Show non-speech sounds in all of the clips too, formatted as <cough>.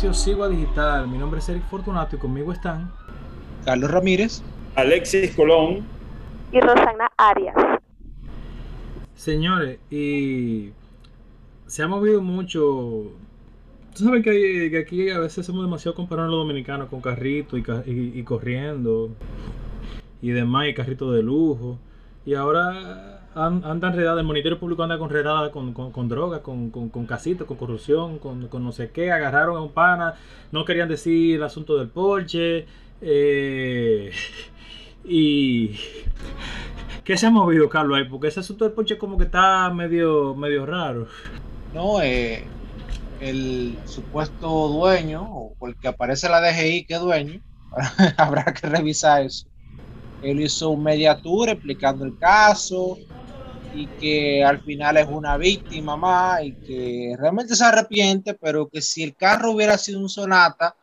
espacio Sigo a Digital. Mi nombre es Eric Fortunato y conmigo están Carlos Ramírez, Alexis Colón y Rosana Arias. Señores, y se ha movido mucho. Tú sabes que, aquí a veces somos demasiado comparados los dominicanos con carritos y, corriendo y demás, y carritos de lujo. Y ahora andan redadas, el Ministerio Público anda con con, con, con drogas, con, con, con casitos, con corrupción, con, con no sé qué, agarraron a un pana, no querían decir el asunto del Porsche, eh, <laughs> y <laughs> ¿qué se ha movido Carlos ahí? Porque ese asunto del Porsche como que está medio, medio raro. No, eh, el supuesto dueño, o el que aparece la DGI que dueño, <laughs> habrá que revisar eso. Él hizo un media tour explicando el caso, y que al final es una víctima más y que realmente se arrepiente, pero que si el carro hubiera sido un Sonata,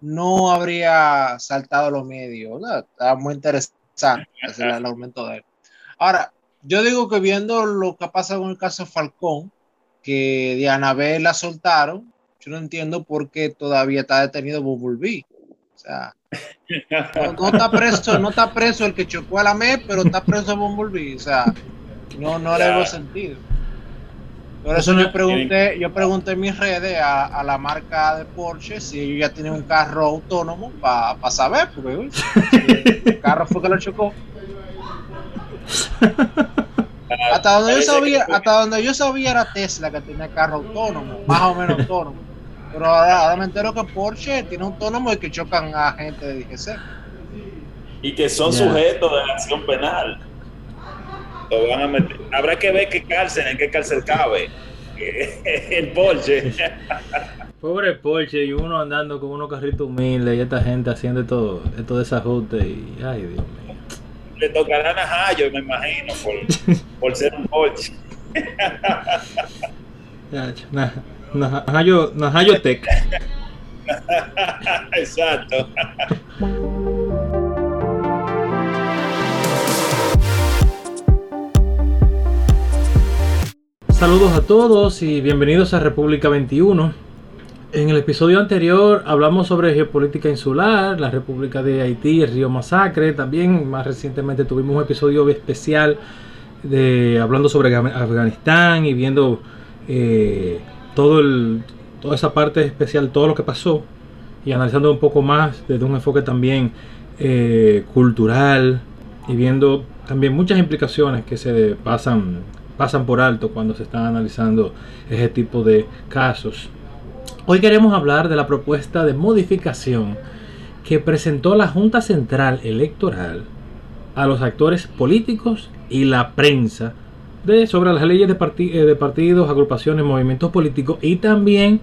no habría saltado los medios. Está muy interesante el aumento de él. Ahora, yo digo que viendo lo que ha pasado con el caso Falcón, que de Anabel la soltaron, yo no entiendo por qué todavía está detenido Bumblebee. O sea, <laughs> no, está preso, no está preso el que chocó a la MEP, pero está preso Bumblebee. O sea, no, no le hago sentido. Por eso yo pregunté, yo pregunté en mis redes a, la marca de Porsche si ellos ya tienen un carro autónomo para saber, porque el <laughs> carro fue que lo chocó. hasta donde yo sabía, hasta donde yo sabía era Tesla que tenía carro autónomo, más o menos autónomo. Pero ahora, me entero que Porsche tiene autónomo y que chocan a gente de DGC. Y que son sujetos de acción penal. Habrá que ver qué cárcel, en qué cárcel cabe. <laughs> El Porsche. <laughs> Pobre Porsche y uno andando con unos carritos humildes y esta gente haciendo todo, todo desajuste y ay Dios mío. Le tocarán a Jayo, me imagino, por, <laughs> por ser un Porsche. Najayo, Najayo Tech. Exacto. Saludos a todos y bienvenidos a República 21. En el episodio anterior hablamos sobre geopolítica insular, la República de Haití, el río Masacre. También más recientemente tuvimos un episodio especial de, hablando sobre Afganistán y viendo eh, todo el, toda esa parte especial, todo lo que pasó y analizando un poco más desde un enfoque también eh, cultural y viendo también muchas implicaciones que se pasan pasan por alto cuando se están analizando ese tipo de casos. Hoy queremos hablar de la propuesta de modificación que presentó la Junta Central Electoral a los actores políticos y la prensa de, sobre las leyes de, eh, de partidos, agrupaciones, movimientos políticos y también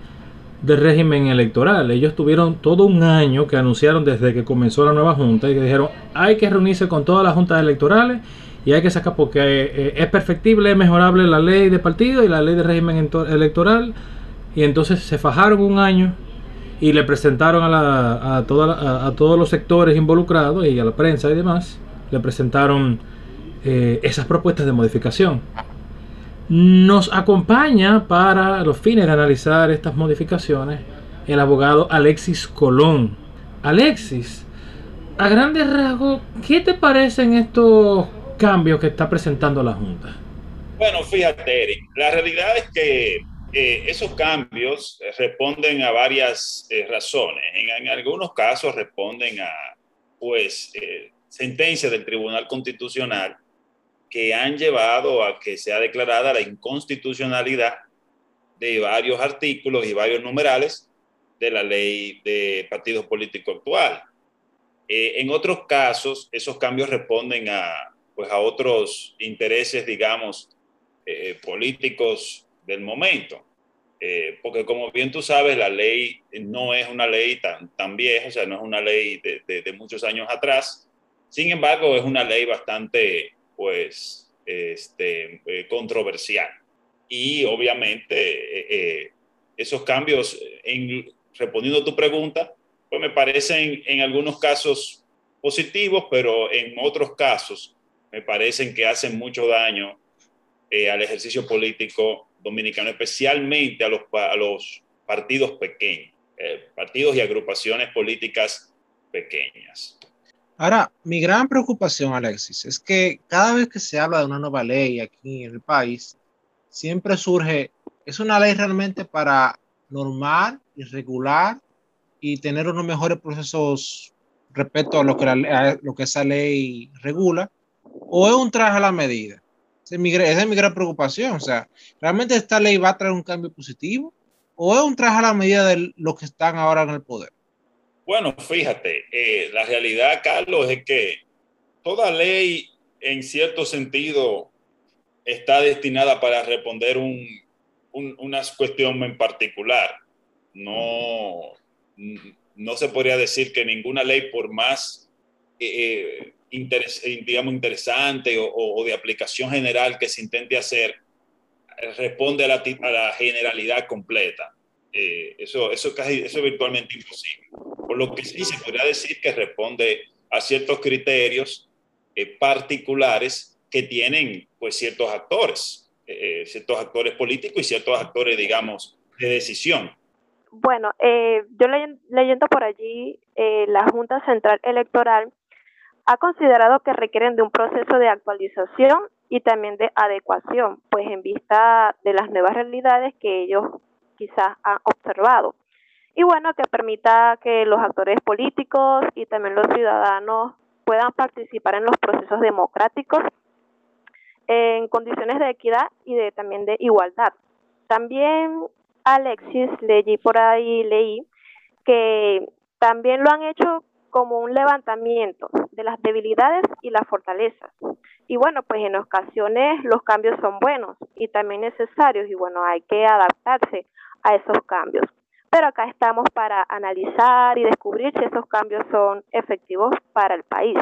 del régimen electoral. Ellos tuvieron todo un año que anunciaron desde que comenzó la nueva junta y que dijeron hay que reunirse con todas las juntas electorales y hay que sacar porque eh, es perfectible, es mejorable la ley de partido y la ley de régimen electoral. Y entonces se fajaron un año y le presentaron a, a, todos los sectores involucrados y a la prensa y demás, le presentaron eh, esas propuestas de modificación. Nos acompaña para los fines de analizar estas modificaciones el abogado Alexis Colón. Alexis, a grandes rasgos, ¿qué te parecen estos cambios que está presentando la Junta? Bueno, fíjate, Eric, la realidad es que eh, esos cambios responden a varias eh, razones. En, algunos casos responden a, pues, eh, sentencias del Tribunal Constitucional que han llevado a que sea declarada la inconstitucionalidad de varios artículos y varios numerales de la ley de partidos políticos actual. en otros casos, esos cambios responden a, pues a otros intereses, digamos, eh, políticos del momento. Eh, porque como bien tú sabes, la ley no es una ley tan, tan vieja, o sea, no es una ley de, de, muchos años atrás. Sin embargo, es una ley bastante, pues, este, eh, controversial. Y obviamente esos cambios, en, respondiendo a tu pregunta, pues me parecen en algunos casos positivos, pero en otros casos me parecen que hacen mucho daño eh, al ejercicio político dominicano, especialmente a los, a los partidos pequeños. eh, partidos y agrupaciones políticas pequeñas. Ahora, mi gran preocupación, Alexis, es que cada vez que se habla de una nueva ley aquí en el país, siempre surge, es una ley realmente para normar y regular y tener unos mejores procesos respecto a lo que, lo que esa ley regula, o es un traje a la medida. Esa es, mi, gran preocupación. O sea, ¿realmente esta ley va a traer un cambio positivo? ¿O es un traje a la medida de los que están ahora en el poder? Bueno, fíjate, eh, la realidad, Carlos, es que toda ley, en cierto sentido, está destinada para responder un, una cuestión en particular. No, no se podría decir que ninguna ley, por más eh, eh, digamos, interesante o, de aplicación general que se intente hacer, responde a la, a la generalidad completa. eso, eso, casi, eso es virtualmente imposible. Por lo que sí se podría decir que responde a ciertos criterios eh, particulares que tienen pues ciertos actores, eh, eh, ciertos actores políticos y ciertos actores, digamos, de decisión. Bueno, yo leyendo por allí, la Junta Central Electoral ha considerado que requieren de un proceso de actualización y también de adecuación, pues en vista de las nuevas realidades que ellos quizás han observado y bueno, que permita que los actores políticos y también los ciudadanos puedan participar en los procesos democráticos en condiciones de equidad y de también de igualdad. También Alexis leí por ahí leí que también lo han hecho como un levantamiento de las debilidades y las fortalezas. Y bueno, pues en ocasiones los cambios son buenos y también necesarios y bueno, hay que adaptarse a esos cambios pero acá estamos para analizar y descubrir si esos cambios son efectivos para el país.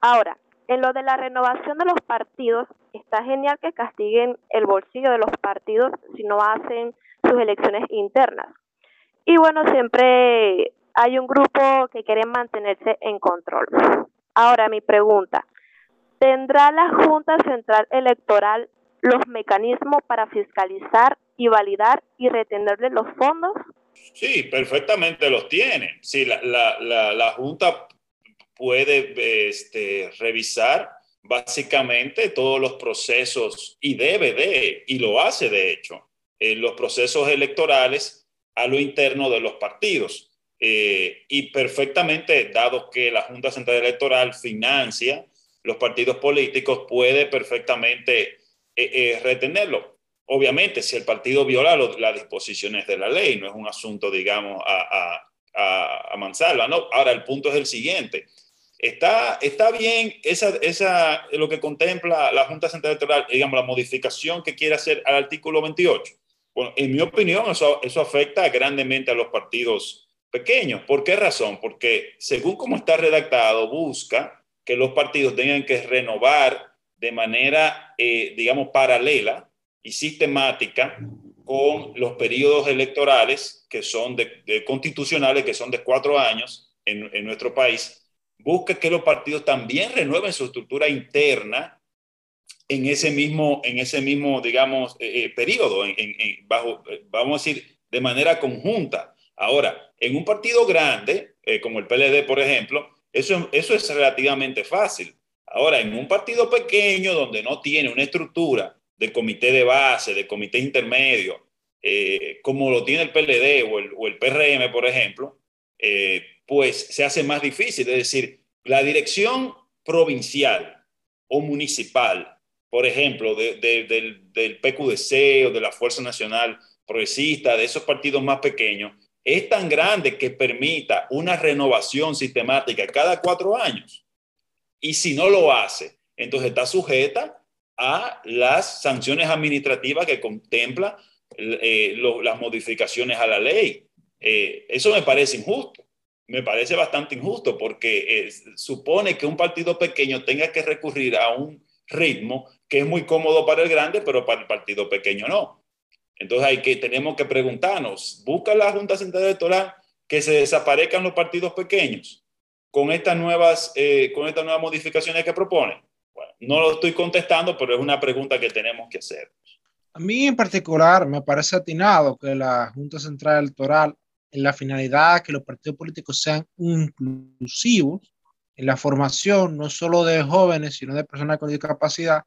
Ahora, en lo de la renovación de los partidos, está genial que castiguen el bolsillo de los partidos si no hacen sus elecciones internas. Y bueno, siempre hay un grupo que quiere mantenerse en control. Ahora mi pregunta, ¿tendrá la Junta Central Electoral los mecanismos para fiscalizar y validar y retenerle los fondos? Sí, perfectamente los tiene. Sí, la, la, la, Junta puede este, revisar básicamente todos los procesos y debe de, y lo hace de hecho, en los procesos electorales a lo interno de los partidos. Eh, y perfectamente, dado que la Junta Central Electoral financia los partidos políticos, puede perfectamente eh, eh, retenerlo obviamente, si el partido viola las disposiciones de la ley, no es un asunto, digamos, a, a, a, manzarla, ¿no? Ahora, el punto es el siguiente. Está, está bien esa, esa, lo que contempla la Junta Central Electoral, digamos, la modificación que quiere hacer al artículo 28. Bueno, en mi opinión, eso, eso afecta grandemente a los partidos pequeños. ¿Por qué razón? Porque según como está redactado, busca que los partidos tengan que renovar de manera, eh, digamos, paralela y sistemática con los periodos electorales que son constitucionales, que son de cuatro años en, en, nuestro país, busca que los partidos también renueven su estructura interna en ese mismo, en ese mismo digamos, eh, eh, periodo, en, bajo, vamos a decir, de manera conjunta. Ahora, en un partido grande, eh, como el PLD, por ejemplo, eso, eso es relativamente fácil. Ahora, en un partido pequeño donde no tiene una estructura de comité de base, de comité intermedio, eh, como lo tiene el PLD o el, o el PRM, por ejemplo, eh, pues se hace más difícil. Es decir, la dirección provincial o municipal, por ejemplo, del, del PQDC o de la Fuerza Nacional Progresista, de esos partidos más pequeños, es tan grande que permita una renovación sistemática cada cuatro años. Y si no lo hace, entonces está sujeta a las sanciones administrativas que contempla eh, las modificaciones a la ley. Eh, eso me parece injusto, me parece bastante injusto porque eh, supone que un partido pequeño tenga que recurrir a un ritmo que es muy cómodo para el grande, pero para el partido pequeño no. Entonces hay que, tenemos que preguntarnos, ¿busca la Junta Central Electoral que se desaparezcan los partidos pequeños con estas nuevas, con estas nuevas modificaciones que propone? no lo estoy contestando, pero es una pregunta que tenemos que hacer. A mí en particular me parece atinado que la Junta Central Electoral en la finalidad que los partidos políticos sean inclusivos en la formación, no solo de jóvenes, sino de personas con discapacidad,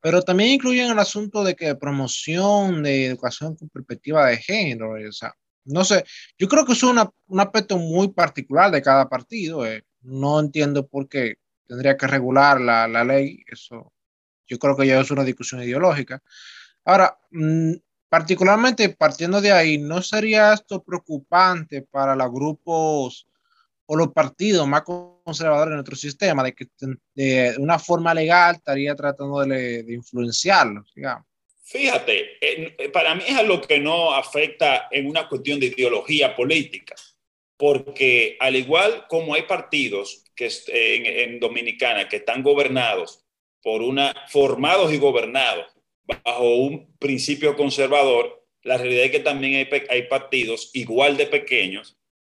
pero también incluyen el asunto de que promoción de educación con perspectiva de género, o sea, no sé, yo creo que es una, un aspecto muy particular de cada partido, eh, no entiendo por qué tendría que regular la, la, ley, eso yo creo que ya es una discusión ideológica. Ahora, mmm, particularmente partiendo de ahí, ¿no sería esto preocupante para los grupos o los partidos más conservadores de nuestro sistema, de que de una forma legal estaría tratando de, de influenciarlos, digamos? Fíjate, para mí es algo que no afecta en una cuestión de ideología política, porque al igual como hay partidos que en, en Dominicana que están gobernados por una, formados y gobernados bajo un principio conservador, la realidad es que también hay, hay partidos igual de pequeños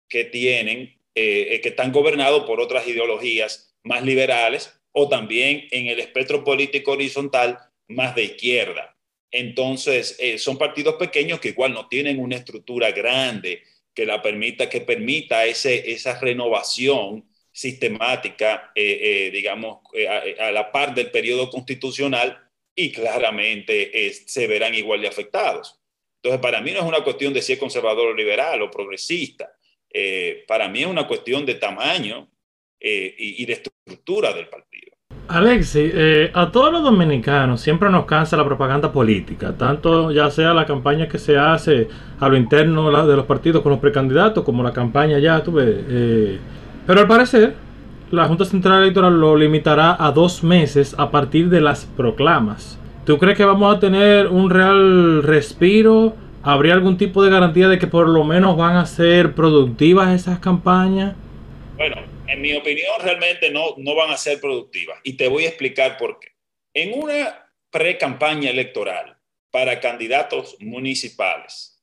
que tienen, eh, que están gobernados por otras ideologías más liberales o también en el espectro político horizontal más de izquierda. Entonces, eh, son partidos pequeños que igual no tienen una estructura grande que la permita, que permita ese, esa renovación sistemática, eh, eh, digamos, eh, a, a, la par del periodo constitucional y claramente eh, se verán igual de afectados. Entonces, para mí no es una cuestión de si es conservador o liberal o progresista. Eh, para mí es una cuestión de tamaño y, y de estructura del partido. Alexi, eh, a todos los dominicanos siempre nos cansa la propaganda política, tanto ya sea la campaña que se hace a lo interno de los partidos con los precandidatos, como la campaña ya, tú ves. Eh, pero al parecer, la Junta Central Electoral lo limitará a dos meses a partir de las proclamas. ¿Tú crees que vamos a tener un real respiro? ¿Habría algún tipo de garantía de que por lo menos van a ser productivas esas campañas? Bueno, en mi opinión, realmente no, no van a ser productivas. Y te voy a explicar por qué. En una pre-campaña electoral para candidatos municipales,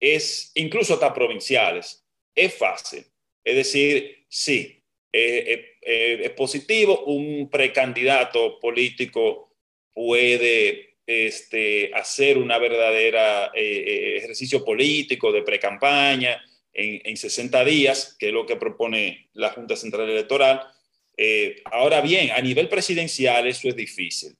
es incluso hasta provinciales, es fácil. Es decir, sí, eh, eh, es positivo, un precandidato político puede este, hacer una verdadera eh, ejercicio político de pre-campaña, en, en 60 días, que es lo que propone la Junta Central Electoral. Eh, ahora bien, a nivel presidencial eso es difícil.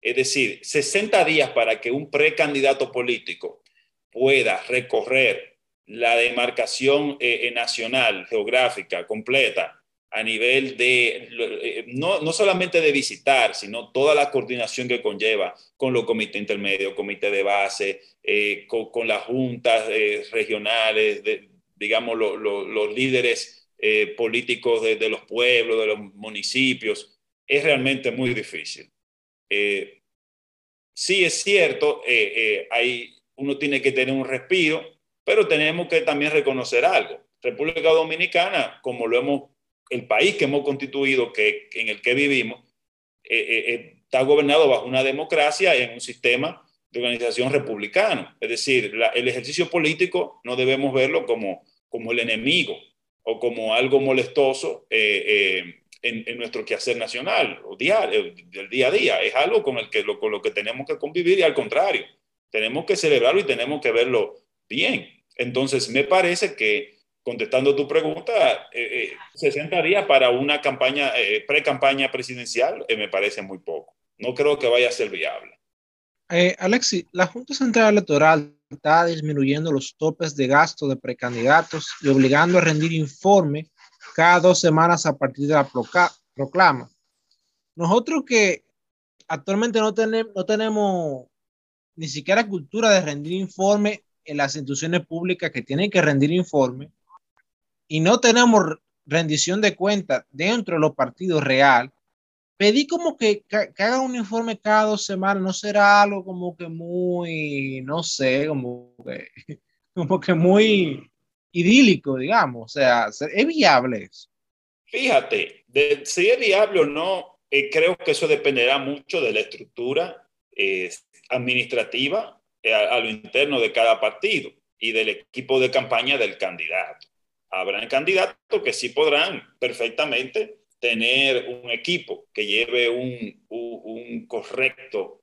Es decir, 60 días para que un precandidato político pueda recorrer la demarcación eh, nacional, geográfica, completa, a nivel de, eh, no, no, solamente de visitar, sino toda la coordinación que conlleva con los comités intermedios, comité de base, eh, con, las juntas eh, regionales, digamos, lo, lo, los líderes políticos de, de, los pueblos, de los municipios, es realmente muy difícil. Sí es cierto, hay, uno tiene que tener un respiro, pero tenemos que también reconocer algo. República Dominicana, como lo hemos, el país que hemos constituido, que, en el que vivimos, eh, está gobernado bajo una democracia en un sistema de organización republicano. Es decir, el ejercicio político no debemos verlo como como el enemigo o como algo molestoso eh, eh, en, en, nuestro quehacer nacional o diario, del día a día. Es algo con, el que, lo, con lo que tenemos que convivir y al contrario, tenemos que celebrarlo y tenemos que verlo bien. Entonces, me parece que, contestando tu pregunta, eh, 60 días para una campaña, eh, pre-campaña presidencial eh, me parece muy poco. No creo que vaya a ser viable. Eh, Alexi, la Junta Central Electoral está disminuyendo los topes de gasto de precandidatos y obligando a rendir informe cada dos semanas a partir de la proclama. Nosotros que actualmente no, tenemos, no tenemos ni siquiera cultura de rendir informe en las instituciones públicas que tienen que rendir informe y no tenemos rendición de cuentas dentro de los partidos real, pedí como que, que, que, haga un informe cada dos semanas, no será algo como que muy, no sé, como que, <laughs> como que muy idílico, digamos, o sea, ¿es viable eso? Fíjate, de, si es viable o no, eh, creo que eso dependerá mucho de la estructura eh, administrativa eh, a, a, lo interno de cada partido y del equipo de campaña del candidato. Habrán candidatos que sí podrán perfectamente tener un equipo que lleve un, un, correcto,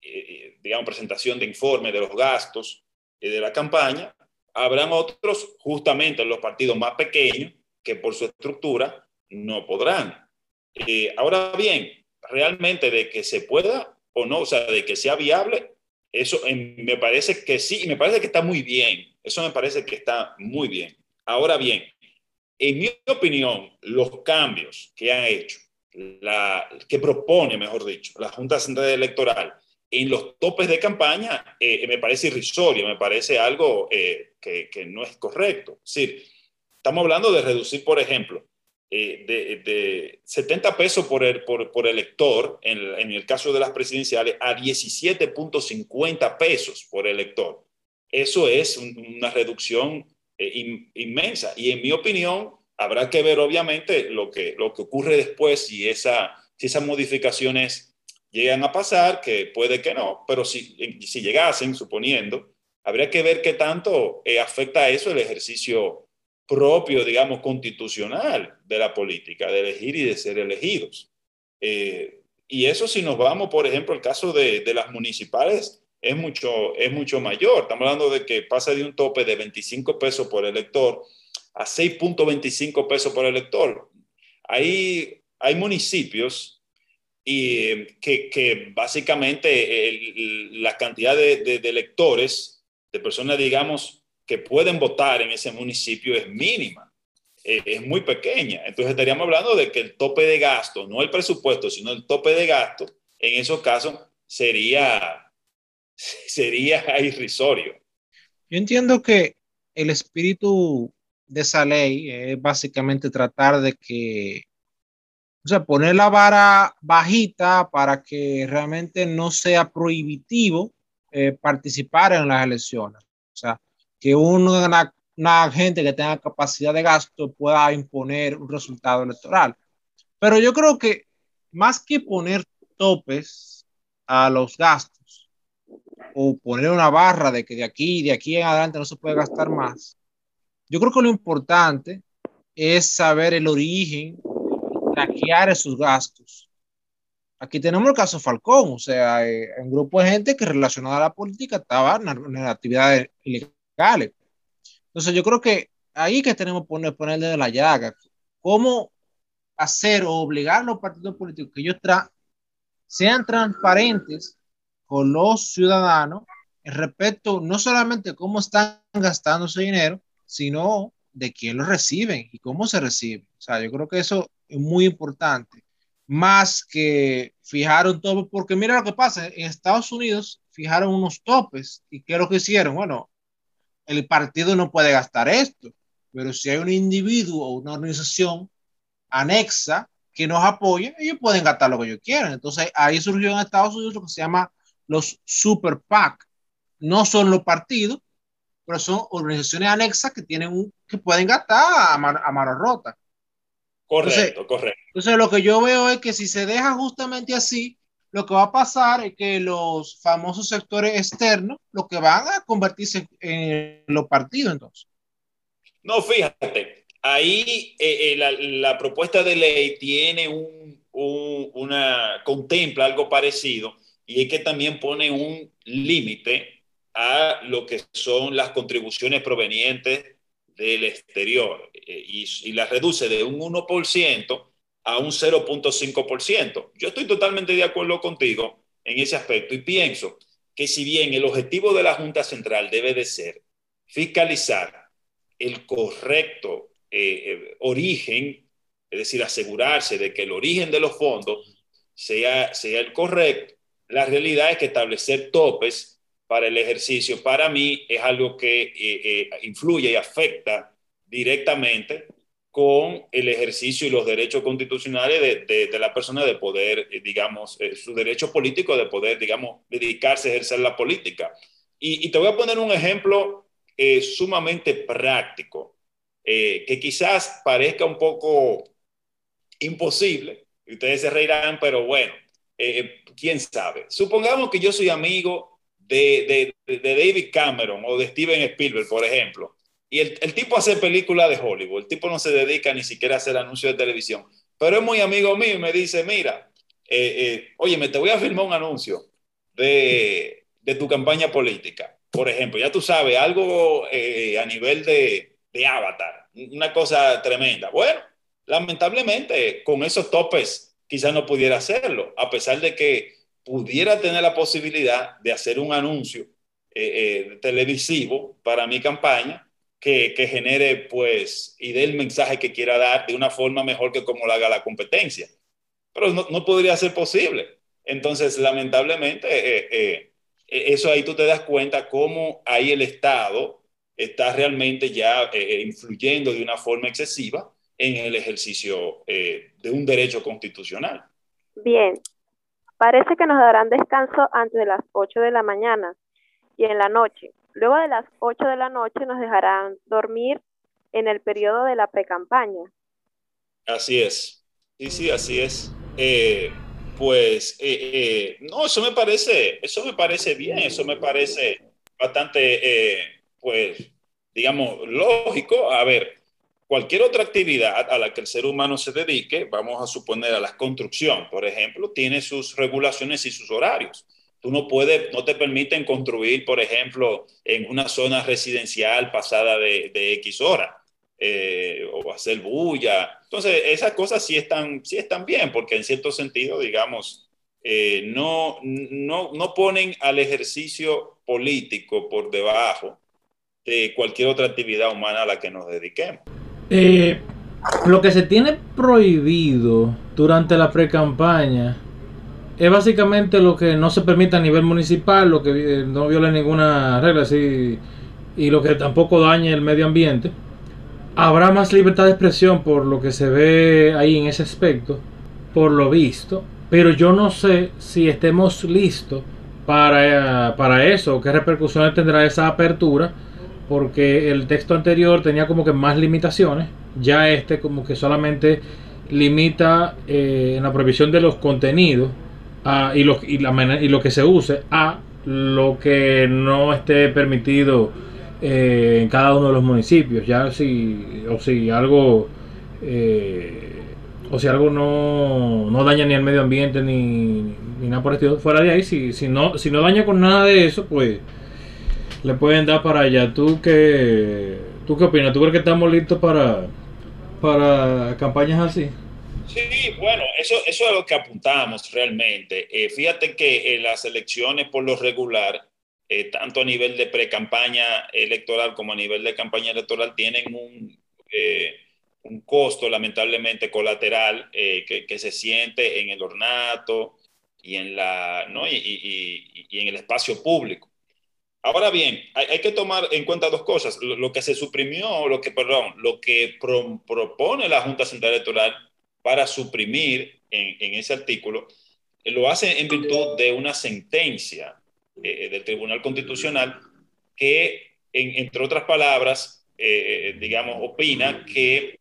eh, digamos, presentación de informe de los gastos eh, de la campaña habrán otros, justamente los partidos más pequeños, que por su estructura no podrán. Eh, ahora bien, realmente de que se pueda o no, o sea, de que sea viable, eso me parece que sí, y me parece que está muy bien. Eso me parece que está muy bien. Ahora bien, en mi opinión, los cambios que han hecho, la, que propone, mejor dicho, la Junta Central Electoral en los topes de campaña, eh, me parece irrisorio, me parece algo eh, que, que, no es correcto. Es decir, estamos hablando de reducir, por ejemplo, eh, de, 70 pesos por, el, por, por elector, en, en, el caso de las presidenciales, a 17.50 pesos por elector. Eso es una reducción eh, inmensa. Y en mi opinión, habrá que ver obviamente lo que, lo que ocurre después si, esa, si esas modificaciones llegan a pasar, que puede que no, pero si, si llegasen, suponiendo, habría que ver qué tanto eh, afecta a eso el ejercicio propio, digamos, constitucional de la política, de elegir y de ser elegidos. Eh, y eso si nos vamos, por ejemplo, el caso de, de, las municipales es mucho, es mucho mayor. Estamos hablando de que pasa de un tope de 25 pesos por elector a 6.25 pesos por elector. Hay, hay municipios y, que, que básicamente la cantidad de, electores, de personas, digamos, que pueden votar en ese municipio es mínima, eh, es muy pequeña. Entonces estaríamos hablando de que el tope de gasto, no el presupuesto, sino el tope de gasto, en esos casos sería, <laughs> sería irrisorio. Yo entiendo que el espíritu de esa ley es básicamente tratar de que, o sea, poner la vara bajita para que realmente no sea prohibitivo eh, participar en las elecciones. O sea, que una, una gente que tenga capacidad de gasto pueda imponer un resultado electoral. Pero yo creo que más que poner topes a los gastos o poner una barra de que de aquí de aquí en adelante no se puede gastar más, yo creo que lo importante es saber el origen, traquear esos gastos. Aquí tenemos el caso Falcón, o sea, eh, un grupo de gente que relacionada a la política estaba en actividades ilegales entonces yo creo que ahí que tenemos que poner, ponerle de la llaga. ¿Cómo hacer o obligar a los partidos políticos que ellos tra sean transparentes con los ciudadanos respecto no solamente cómo están gastando ese dinero, sino de quién lo reciben y cómo se recibe. O sea, yo creo que eso es muy importante. Más que fijar un tope, porque mira lo que pasa, en Estados Unidos fijaron unos topes y ¿qué es lo que hicieron? Bueno, el partido no puede gastar esto, pero si hay un individuo o una organización anexa que nos apoya, ellos pueden gastar lo que ellos quieran. Entonces ahí surgió en Estados Unidos lo que se llama los super PAC. No son los partidos, pero son organizaciones anexas que tienen un, que pueden gastar a mano, a mano rota. Correcto, entonces, correcto. Entonces lo que yo veo es que si se deja justamente así, lo que va a pasar es que los famosos sectores externos, lo que van a convertirse en los partidos entonces. No, fíjate, ahí eh, eh, la, la, propuesta de ley tiene un, un, una, contempla algo parecido y es que también pone un límite a lo que son las contribuciones provenientes del exterior eh, y, y las reduce de un 1% a un 0.5%. Yo estoy totalmente de acuerdo contigo en ese aspecto y pienso que si bien el objetivo de la Junta Central debe de ser fiscalizar el correcto eh, eh, origen, es decir, asegurarse de que el origen de los fondos sea, sea el correcto, la realidad es que establecer topes para el ejercicio, para mí, es algo que eh, eh influye y afecta directamente con el ejercicio y los derechos constitucionales de, de, de la persona de poder, eh, digamos, eh, su derecho político de poder, digamos, dedicarse a ejercer la política. Y, y te voy a poner un ejemplo sumamente práctico, que quizás parezca un poco imposible, ustedes se reirán, pero bueno, eh, quién sabe. Supongamos que yo soy amigo de, de, de David Cameron o de Steven Spielberg, por ejemplo y el, el, tipo hace películas de Hollywood, el tipo no se dedica ni siquiera a hacer anuncios de televisión, pero es muy amigo mío y me dice, mira, eh, eh, oye, me te voy a firmar un anuncio de, de, tu campaña política. por ejemplo, ya tú sabes, algo a nivel de, de avatar, una cosa tremenda. Bueno, lamentablemente con esos topes quizás no pudiera hacerlo, a pesar de que pudiera tener la posibilidad de hacer un anuncio eh, eh, televisivo para mi campaña que, genere pues y dé el mensaje que quiera dar de una forma mejor que como lo haga la competencia. Pero no, no podría ser posible. Entonces, lamentablemente, eh, eso ahí tú te das cuenta cómo ahí el Estado está realmente ya influyendo de una forma excesiva en el ejercicio de un derecho constitucional. Bien, parece que nos darán descanso antes de las 8 de la mañana y en la noche. Luego de las 8 de la noche nos dejarán dormir en el periodo de la pre-campaña. Así es. Sí, sí, así es. Eh, pues, eh, eh, no, eso me parece, eso me parece bien, eso me parece bastante, pues, digamos, lógico. A ver, cualquier otra actividad a la que el ser humano se dedique, vamos a suponer a la construcción, por ejemplo, tiene sus regulaciones y sus horarios. Tú no puedes, no te permiten construir, por ejemplo, en una zona residencial pasada de, X hora eh, o hacer bulla. Entonces, esas cosas sí están, sí están bien, porque en cierto sentido, digamos, eh, no, no, no ponen al ejercicio político por debajo de cualquier otra actividad humana a la que nos dediquemos. Eh, lo que se tiene prohibido durante la pre-campaña es básicamente lo que no se permite a nivel municipal, lo que eh, no viole ninguna regla y lo que tampoco dañe el medio ambiente. Habrá más libertad de expresión por lo que se ve ahí en ese aspecto, por lo visto, pero yo no sé si estemos listos para, para eso, qué repercusiones tendrá esa apertura, porque el texto anterior tenía como que más limitaciones, ya este como que solamente limita eh, en la prohibición de los contenidos y, lo, y, la, y lo que se use a lo que no esté permitido eh, en cada uno de los municipios. Ya si, o si algo, eh, o si algo no, no, daña ni el medio ambiente ni, ni nada por el estilo, fuera de ahí, si, si, no, si no daña con nada de eso, pues le pueden dar para allá. ¿Tú qué, tú qué opinas? ¿Tú crees que estamos listos para, para campañas así? Sí, bueno, eso, eso es lo que apuntamos realmente. Eh, fíjate que eh, las elecciones por lo regular, eh, tanto a nivel de pre-campaña electoral como a nivel de campaña electoral, tienen un, un costo lamentablemente colateral que, que, se siente en el ornato y en, la, ¿no? y, y, y en el espacio público. Ahora bien, hay, que tomar en cuenta dos cosas. Lo, que se suprimió, lo que, perdón, lo que pro, propone la Junta Central Electoral para suprimir en, ese artículo, eh, lo hace en virtud de una sentencia eh, del Tribunal Constitucional que, en, entre otras palabras, eh, digamos, opina que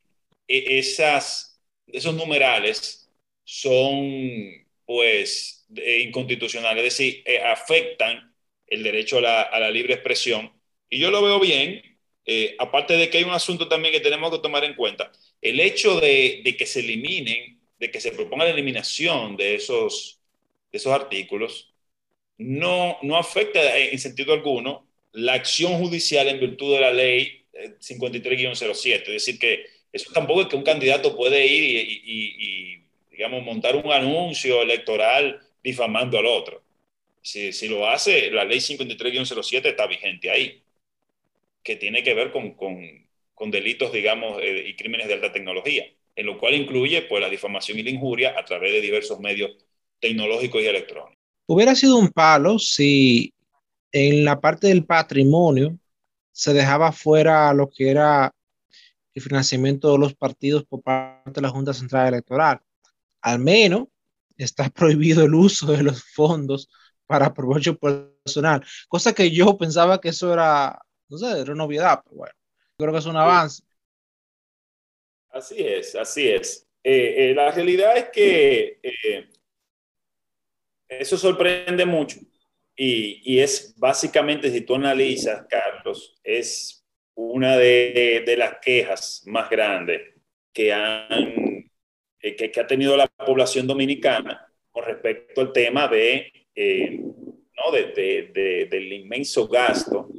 esas, esos numerales son, pues, inconstitucionales, es decir, afectan el derecho a la, libre expresión. Y yo lo veo bien, aparte de que hay un asunto también que tenemos que tomar en cuenta, el hecho de, que se eliminen, de que se proponga la eliminación de esos, esos artículos, no, no afecta en sentido alguno la acción judicial en virtud de la ley 53-07. Eh, es decir, que eso tampoco es que un candidato puede ir y, digamos, montar un anuncio electoral difamando al otro. Si, si lo hace, la ley 53-07 está vigente ahí, que tiene que ver con, con, con delitos, digamos, eh, y crímenes de alta tecnología, en lo cual incluye pues, la difamación y la injuria a través de diversos medios tecnológicos y electrónicos. Hubiera sido un palo si en la parte del patrimonio se dejaba fuera lo que era el financiamiento de los partidos por parte de la Junta Central Electoral. Al menos está <laughs> prohibido el uso de los fondos para provecho personal, cosa que yo pensaba que eso era, no sé, era novedad, pero bueno creo que es un avance. Así es, así es. Eh, eh, la realidad es que eh, eso sorprende mucho y, y, es básicamente, si tú analizas, Carlos, es una de, de las quejas más grandes que, han, que, que, ha tenido la población dominicana con respecto al tema de ¿no? del inmenso gasto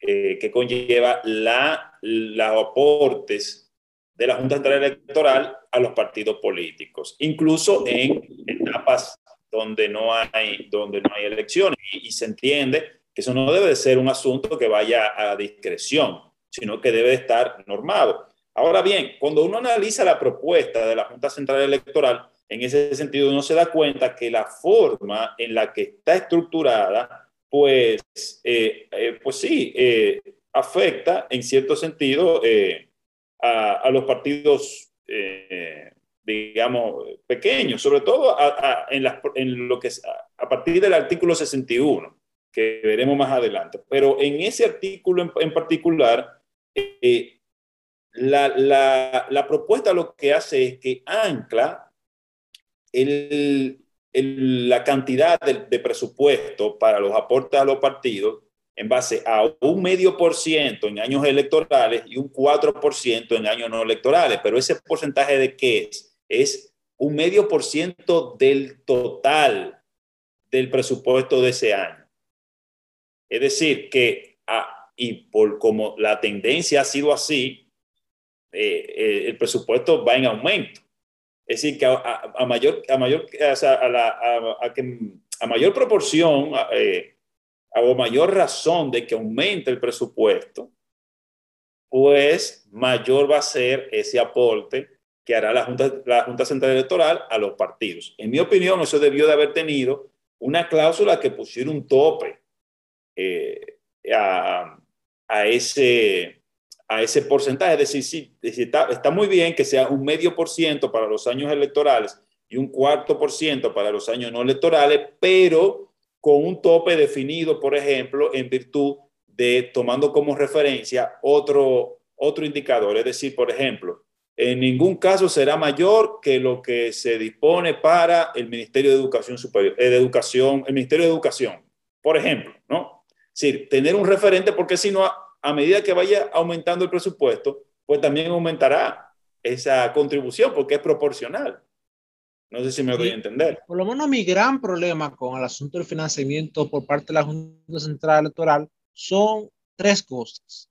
eh, que conlleva la, los aportes de la Junta Central Electoral a los partidos políticos, incluso en etapas donde no hay, donde no hay elecciones. Y, se entiende que eso no debe de ser un asunto que vaya a discreción, sino que debe de estar normado. Ahora bien, cuando uno analiza la propuesta de la Junta Central Electoral, en ese sentido uno se da cuenta que la forma en la que está estructurada, pues, eh, eh, pues sí, eh, afecta en cierto sentido a, a, los partidos digamos, pequeños, sobre todo en, en, lo que a, partir del artículo 61, que veremos más adelante. Pero en ese artículo en, particular, la, la, la, propuesta lo que hace es que ancla la cantidad de, de, presupuesto para los aportes a los partidos en base a un medio por ciento en años electorales y un 4% en años no electorales. Pero ese porcentaje de qué es? es un medio por ciento del total del presupuesto de ese año. Es decir, que, y por como la tendencia ha sido así, eh, eh, el presupuesto va en aumento. Es decir, que a, mayor, a, mayor, a, mayor proporción eh, o mayor razón de que aumente el presupuesto, pues mayor va a ser ese aporte que hará la Junta, la Junta Central Electoral a los partidos. En mi opinión, eso debió de haber tenido una cláusula que pusiera un tope eh, a, a, ese, a ese porcentaje. Es decir, sí, está, está, muy bien que sea un medio por ciento para los años electorales y un cuarto por ciento para los años no electorales, pero con un tope definido, por ejemplo, en virtud de tomando como referencia otro, otro indicador. Es decir, por ejemplo, en ningún caso será mayor que lo que se dispone para el Ministerio de Educación Superior, eh, de Educación, el Ministerio de Educación, por ejemplo, ¿no? Es decir, tener un referente porque si no, a, medida que vaya aumentando el presupuesto, pues también aumentará esa contribución porque es proporcional. No sé si me voy a entender. Por lo menos mi gran problema con el asunto del financiamiento por parte de la Junta Central Electoral son tres cosas.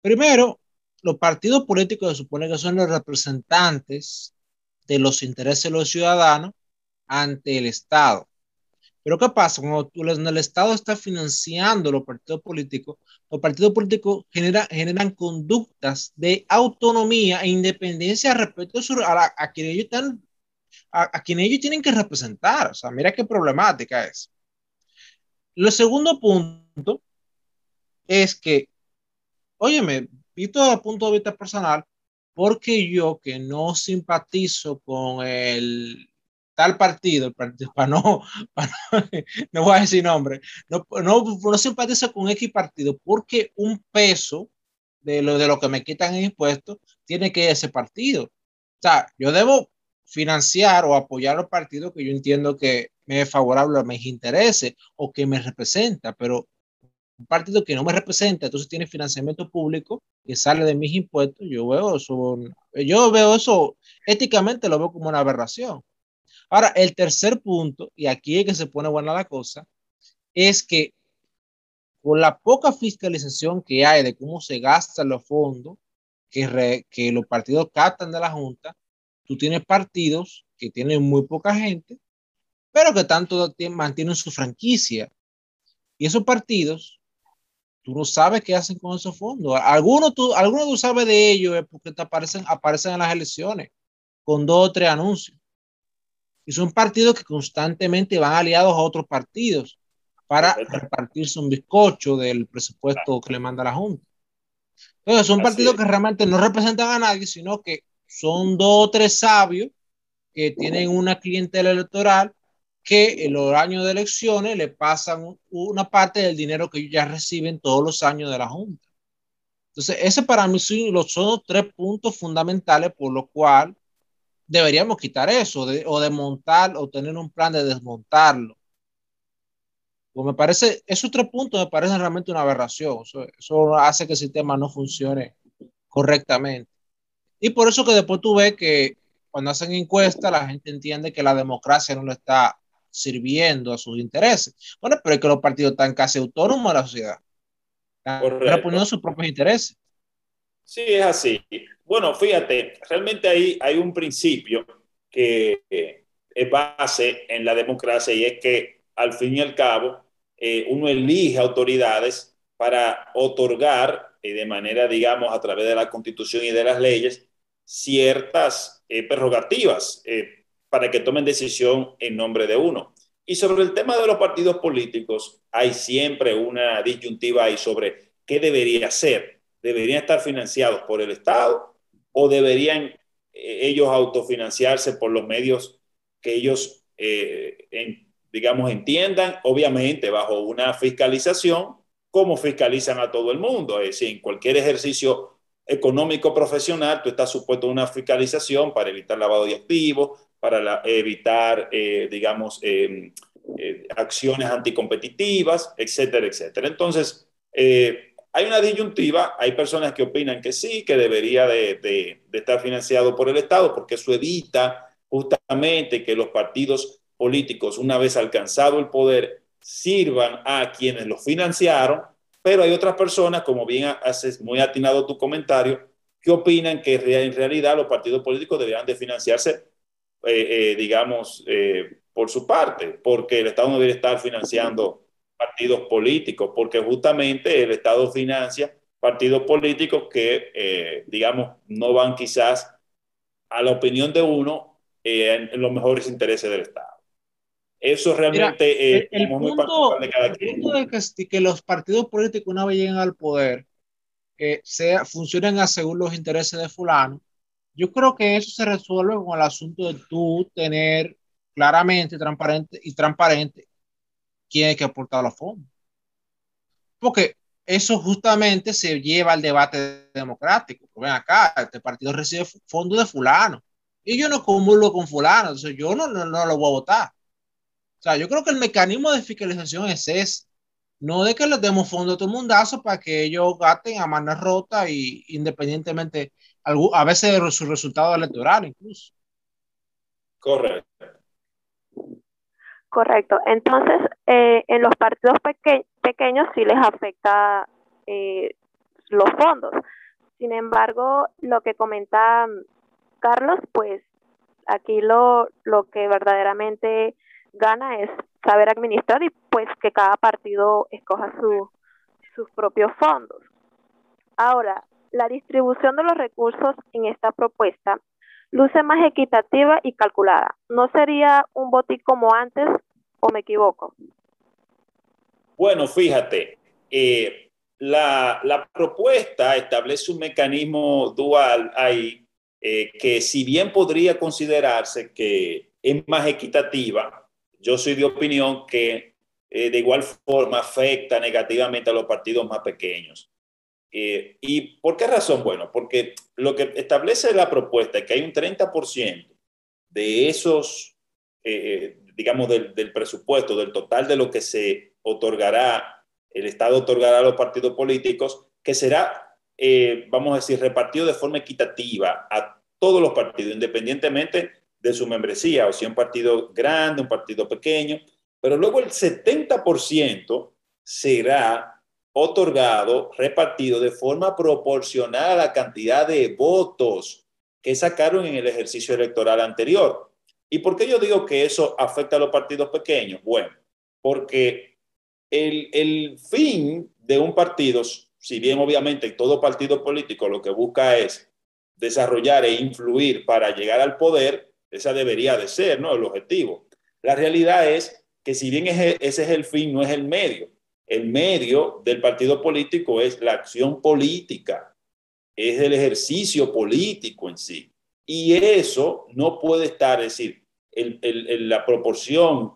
Primero, los partidos políticos se supone que son los representantes de los intereses de los ciudadanos ante el Estado. Pero ¿qué pasa? Cuando el Estado está financiando los partidos políticos, los partidos políticos generan conductas de autonomía e independencia respecto a, a, quien ellos están, a, a ellos tienen que representar. O sea, mira qué problemática es. Lo segundo punto es que, óyeme, visto desde el punto de vista personal, porque yo que no simpatizo con el tal partido, para no, <laughs> para no, no, voy a decir nombre, no, no, no simpatizo con X partido, porque un peso de lo, de lo que me quitan en impuestos tiene que ese partido. O sea, yo debo financiar o apoyar los partidos que yo entiendo que me es favorable a mis intereses o que me representa, pero un partido que no me representa, entonces tiene financiamiento público que sale de mis impuestos, yo veo eso, yo veo eso, éticamente lo veo como una aberración. Ahora, el tercer punto, y aquí es que se pone buena la cosa, es que con la poca fiscalización que hay de cómo se gastan los fondos que, que los partidos captan de la Junta, tú tienes partidos que tienen muy poca gente, pero que tanto mantienen su franquicia. Y esos partidos tú no sabes qué hacen con esos fondos. Algunos tú, algunos tú sabes de ellos porque te aparecen, aparecen en las elecciones con dos o tres anuncios. Y son partidos que constantemente van aliados a otros partidos para repartirse un bizcocho del presupuesto que le manda la Junta. Entonces, son partidos que realmente no representan a nadie, sino que son dos o tres sabios que tienen una clientela electoral que en los años de elecciones le pasan una parte del dinero que ellos ya reciben todos los años de la Junta. Entonces, ese para mí son los tres puntos fundamentales por los cuales deberíamos quitar eso, o desmontar, o tener un plan de desmontarlo. Pues me parece, esos tres puntos me parecen realmente una aberración. Eso, eso hace que el sistema no funcione correctamente. Y por eso que después tú ves que cuando hacen encuestas, la gente entiende que la democracia no lo está sirviendo a sus intereses. Bueno, pero es que los partidos están casi autónomos de la sociedad. Están reponiendo sus propios intereses. Sí, es así. Bueno, fíjate, realmente ahí hay un principio que es base en la democracia y es que al fin y al cabo eh, uno elige autoridades para otorgar eh, de manera, digamos, a través de la constitución y de las leyes, ciertas eh, prerrogativas para que tomen decisión en nombre de uno. Y sobre el tema de los partidos políticos, hay siempre una disyuntiva ahí sobre qué debería ser. ¿Deberían estar financiados por el Estado o deberían ellos autofinanciarse por los medios que ellos, digamos, entiendan, obviamente bajo una fiscalización cómo fiscalizan a todo el mundo. Es decir, en cualquier ejercicio económico profesional, tú estás supuesto a una fiscalización para evitar lavado de activos, para evitar, eh, digamos, eh, eh, acciones anticompetitivas, etcétera, etcétera. Entonces, hay una disyuntiva, hay personas que opinan que sí, que debería de, de estar financiado por el Estado, porque eso evita justamente que los partidos políticos, una vez alcanzado el poder, sirvan a quienes los financiaron, pero hay otras personas, como bien haces muy atinado tu comentario, que opinan que en realidad los partidos políticos deberían de financiarse, eh, eh, digamos, eh, por su parte, porque el Estado no debería estar financiando partidos políticos, porque justamente el Estado financia partidos políticos que, digamos, no van quizás a la opinión de uno en los mejores intereses del Estado. Eso realmente es el, punto, de cada quien. de que, que, los partidos políticos una vez lleguen al poder, que sea, funcionen según los intereses de fulano, yo creo que eso se resuelve con el asunto de tú tener claramente transparente y transparente quién que aportar los fondos. Porque eso justamente se lleva al debate democrático. Ven acá, este partido recibe fondos de fulano y yo no comulgo con fulano, entonces yo no, no, no lo voy a votar. O sea, yo creo que el mecanismo de fiscalización es ese. No de que les demos fondo a todo el mundazo para que ellos gaten a mano rota y independientemente, a veces de su resultado electoral incluso. Correcto. Correcto. Entonces, eh, en los partidos pequeños sí les afecta eh, los fondos. Sin embargo, lo que comenta Carlos, pues aquí lo, lo que verdaderamente gana es saber administrar y pues que cada partido escoja sus propios fondos. Ahora, la distribución de los recursos en esta propuesta luce más equitativa y calculada. ¿No sería un botín como antes o me equivoco? Bueno, fíjate, eh, la, propuesta establece un mecanismo dual ahí eh, que si bien podría considerarse que es más equitativa, yo soy de opinión que eh, de igual forma afecta negativamente a los partidos más pequeños. Eh, ¿Y por qué razón? Bueno, porque lo que establece la propuesta es que hay un 30% de esos, eh, digamos, del, presupuesto, del total de lo que se otorgará, el Estado otorgará a los partidos políticos, que será, vamos a decir, repartido de forma equitativa a todos los partidos, independientemente de su membresía, o si un partido grande, un partido pequeño, pero luego el 70% será otorgado, repartido de forma proporcional a la cantidad de votos que sacaron en el ejercicio electoral anterior. ¿Y por qué yo digo que eso afecta a los partidos pequeños? Bueno, porque el, el fin de un partido, si bien obviamente todo partido político lo que busca es desarrollar e influir para llegar al poder, esa debería de ser, ¿no? El objetivo. La realidad es que si bien ese es el fin, no es el medio. El medio del partido político es la acción política, es el ejercicio político en sí. Y eso no puede estar, es decir, la proporción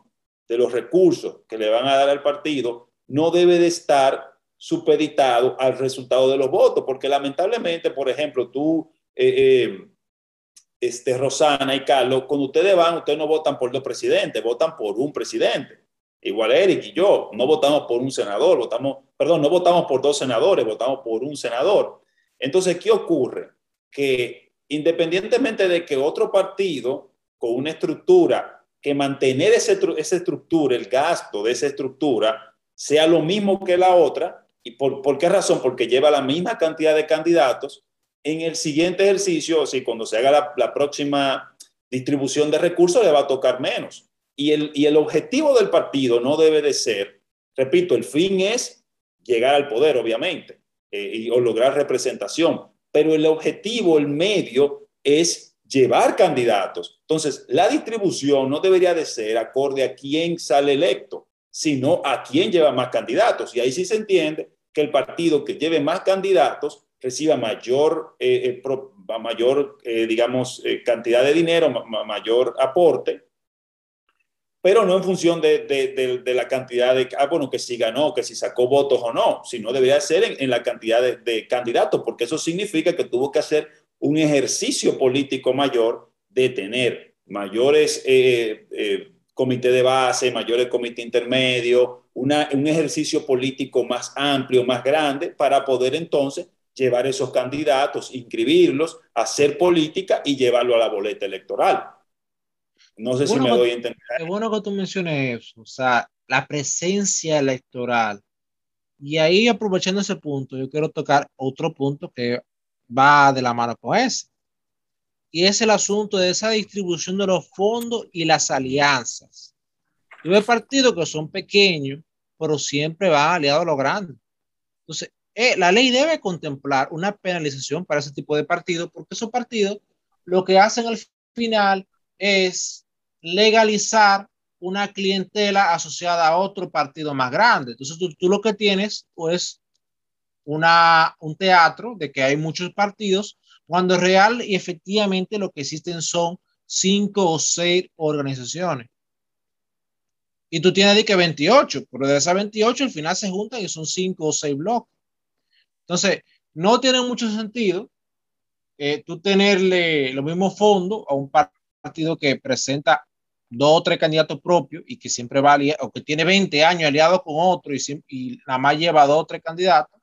de los recursos que le van a dar al partido no debe de estar supeditado al resultado de los votos, porque lamentablemente, por ejemplo, tú eh, eh, este, Rosana y Carlos, cuando ustedes van, ustedes no votan por dos presidentes, votan por un presidente. Igual Eric y yo, no votamos por un senador, votamos, perdón, no votamos por dos senadores, votamos por un senador. Entonces, ¿qué ocurre? Que independientemente de que otro partido con una estructura que mantener ese, esa estructura, el gasto de esa estructura, sea lo mismo que la otra. ¿Y por, por qué razón? Porque lleva la misma cantidad de candidatos. En el siguiente ejercicio, o si cuando se haga la, la próxima distribución de recursos, le va a tocar menos. Y el, objetivo del partido no debe de ser, repito, el fin es llegar al poder, obviamente, eh, y, o lograr representación, pero el objetivo, el medio, es llevar candidatos. Entonces, la distribución no debería de ser acorde a quién sale electo, sino a quién lleva más candidatos. Y ahí sí se entiende que el partido que lleve más candidatos reciba mayor, eh, eh, mayor digamos, cantidad de dinero, mayor aporte, pero no en función de, la cantidad de, ah, bueno, que si ganó, que si sacó votos o no, sino debería ser en, la cantidad de, candidatos, porque eso significa que tuvo que hacer un ejercicio político mayor de tener mayores eh, eh, comités de base, mayores comités intermedios, un ejercicio político más amplio, más grande, para poder entonces llevar esos candidatos, inscribirlos, hacer política y llevarlo a la boleta electoral. No sé si me doy a entender. Es bueno que tú menciones eso, o sea, la presencia electoral. Y ahí, aprovechando ese punto, yo quiero tocar otro punto que va de la mano con ese. Y es el asunto de esa distribución de los fondos y las alianzas. Yo veo partidos que son pequeños, pero siempre van aliados a los grandes. Entonces, eh, la ley debe contemplar una penalización para ese tipo de partidos, porque esos partidos lo que hacen al final es legalizar una clientela asociada a otro partido más grande. Entonces tú, lo que tienes pues una, un teatro de que hay muchos partidos, cuando real y efectivamente lo que existen son cinco o seis organizaciones. Y tú tienes de que 28, pero de esas 28 al final se juntan y son cinco o seis bloques. Entonces, no tiene mucho sentido eh, tú tenerle los mismos fondos a un partido que presenta dos o tres candidatos propios y que siempre va o que tiene 20 años aliado con otro y, y nada más lleva dos o tres candidatos,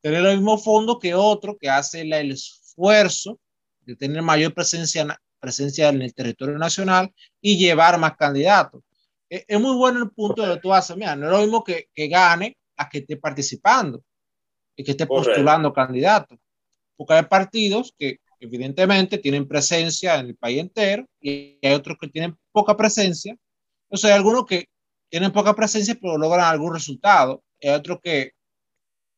tener el mismo fondo que otro que hace el esfuerzo de tener mayor presencia, presencia en el territorio nacional y llevar más candidatos. Es, es muy bueno el punto de que tú haces, mira, no es lo mismo que, que gane a que esté participando y que esté postulando candidatos, porque hay partidos que evidentemente tienen presencia en el país entero y hay otros que tienen poca presencia. Entonces hay algunos que tienen poca presencia pero logran algún resultado. Hay otros que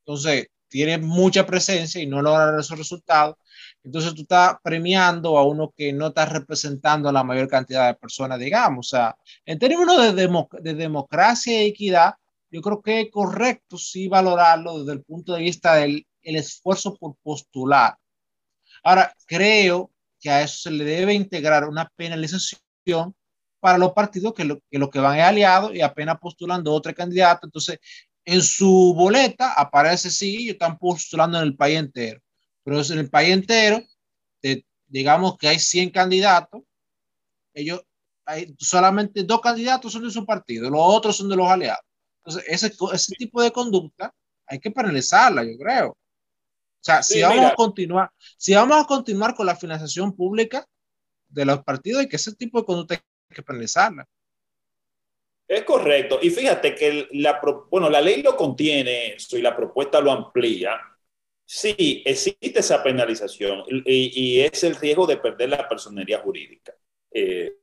entonces tienen mucha presencia y no logran esos resultados. Entonces tú estás premiando a uno que no está representando a la mayor cantidad de personas, digamos. O sea, en términos de, de democracia y equidad, yo creo que es correcto sí valorarlo desde el punto de vista del el esfuerzo por postular Ahora, creo que a eso se le debe integrar una penalización para los partidos que lo que, lo que van es aliados y apenas postulando otro candidato. Entonces, en su boleta aparece, sí, ellos están postulando en el país entero, pero en el país entero, digamos que hay 100 candidatos, ellos, hay solamente dos candidatos son de su partido, los otros son de los aliados. Entonces, ese, ese tipo de conducta hay que penalizarla, yo creo. O sea, si vamos a continuar, si vamos a continuar con la financiación pública de los partidos, y que ese tipo de conducta hay que penalizarla. Es correcto. Y fíjate que la, bueno, la ley lo contiene y la propuesta lo amplía. Sí, existe esa penalización y, es el riesgo de perder la personería jurídica. Eh,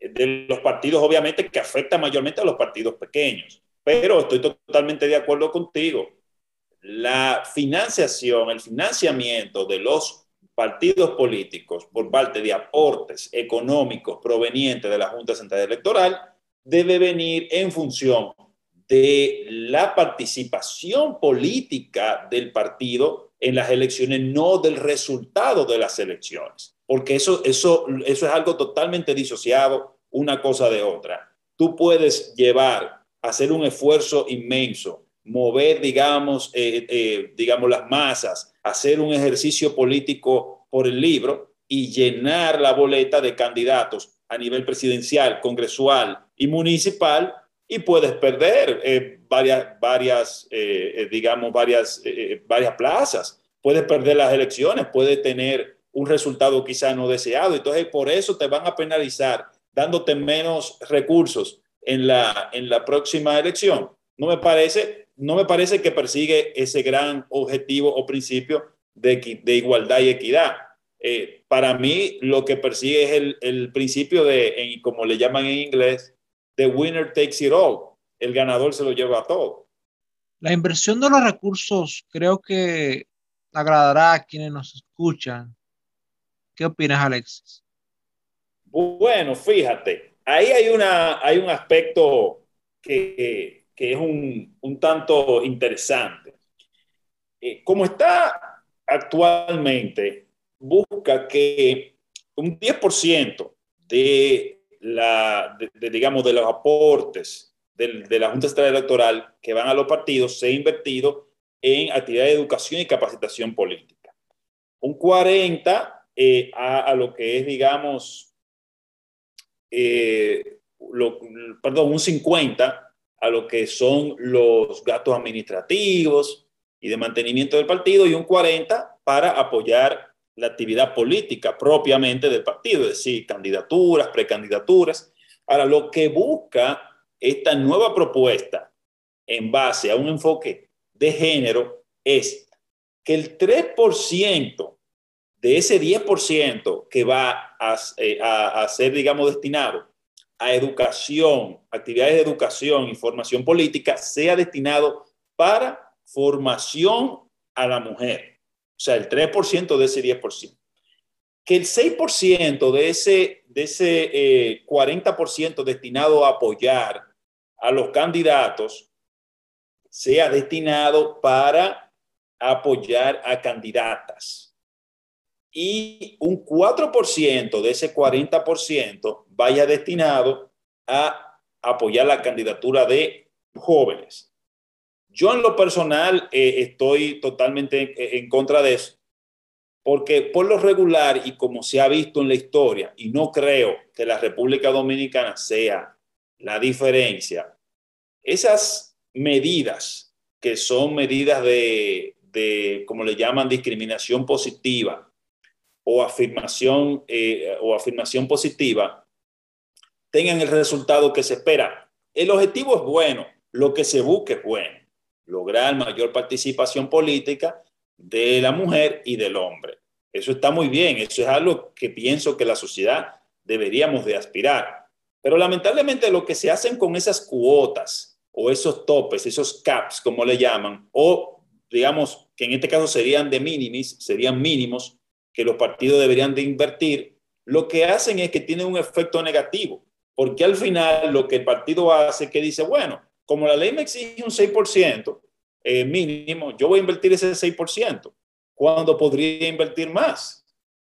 de los partidos, obviamente, que afecta mayormente a los partidos pequeños. Pero estoy totalmente de acuerdo contigo la financiación, el financiamiento de los partidos políticos por parte de aportes económicos provenientes de la Junta Central Electoral debe venir en función de la participación política del partido en las elecciones, no del resultado de las elecciones, porque eso, eso, eso es algo totalmente disociado una cosa de otra. Tú puedes llevar, hacer un esfuerzo inmenso mover, digamos, eh, eh, digamos, las masas, hacer un ejercicio político por el libro y llenar la boleta de candidatos a nivel presidencial, congresual y municipal y puedes perder eh, varias, varias digamos, varias, varias plazas. Puedes perder las elecciones, puedes tener un resultado quizá no deseado. Entonces, por eso te van a penalizar dándote menos recursos en la, en la próxima elección. No me parece, no me parece que persigue ese gran objetivo o principio de, de igualdad y equidad. Eh, para mí lo que persigue es el, el principio de, como le llaman en inglés, the winner takes it all. El ganador se lo lleva a todo. La inversión de los recursos creo que agradará a quienes nos escuchan. ¿Qué opinas, Alexis? Bueno, fíjate, ahí hay, una, hay un aspecto que, que es un, un, tanto interesante. Eh, como está actualmente, busca que un 10% de, la, de, digamos, de los aportes de, la Junta Estatal Electoral que van a los partidos sea invertido en actividades de educación y capacitación política. Un 40 eh, a, lo que es, digamos, eh, perdón, un 50 a lo que son los gastos administrativos y de mantenimiento del partido y un 40 para apoyar la actividad política propiamente del partido, es decir, candidaturas, precandidaturas. Ahora, lo que busca esta nueva propuesta en base a un enfoque de género es que el 3% de ese 10% que va eh, a, a, ser, digamos, destinado a educación, actividades de educación y formación política, sea destinado para formación a la mujer. O sea, el 3% de ese 10%. Que el 6% de ese, de ese eh, 40% destinado a apoyar a los candidatos sea destinado para apoyar a candidatas y un 4% de ese 40% vaya destinado a apoyar la candidatura de jóvenes. Yo en lo personal eh, estoy totalmente en contra de eso, porque por lo regular y como se ha visto en la historia, y no creo que la República Dominicana sea la diferencia, esas medidas que son medidas de, de como le llaman, discriminación positiva, o afirmación, eh, o afirmación positiva tengan el resultado que se espera. El objetivo es bueno, lo que se busca es bueno, lograr mayor participación política de la mujer y del hombre. Eso está muy bien, eso es algo que pienso que la sociedad deberíamos de aspirar. Pero lamentablemente lo que se hacen con esas cuotas o esos topes, esos caps, como le llaman, o digamos que en este caso serían de minimis, serían mínimos, que los partidos deberían de invertir, lo que hacen es que tienen un efecto negativo, porque al final lo que el partido hace es que dice, bueno, como la ley me exige un 6% eh, mínimo, yo voy a invertir ese 6%, cuando podría invertir más.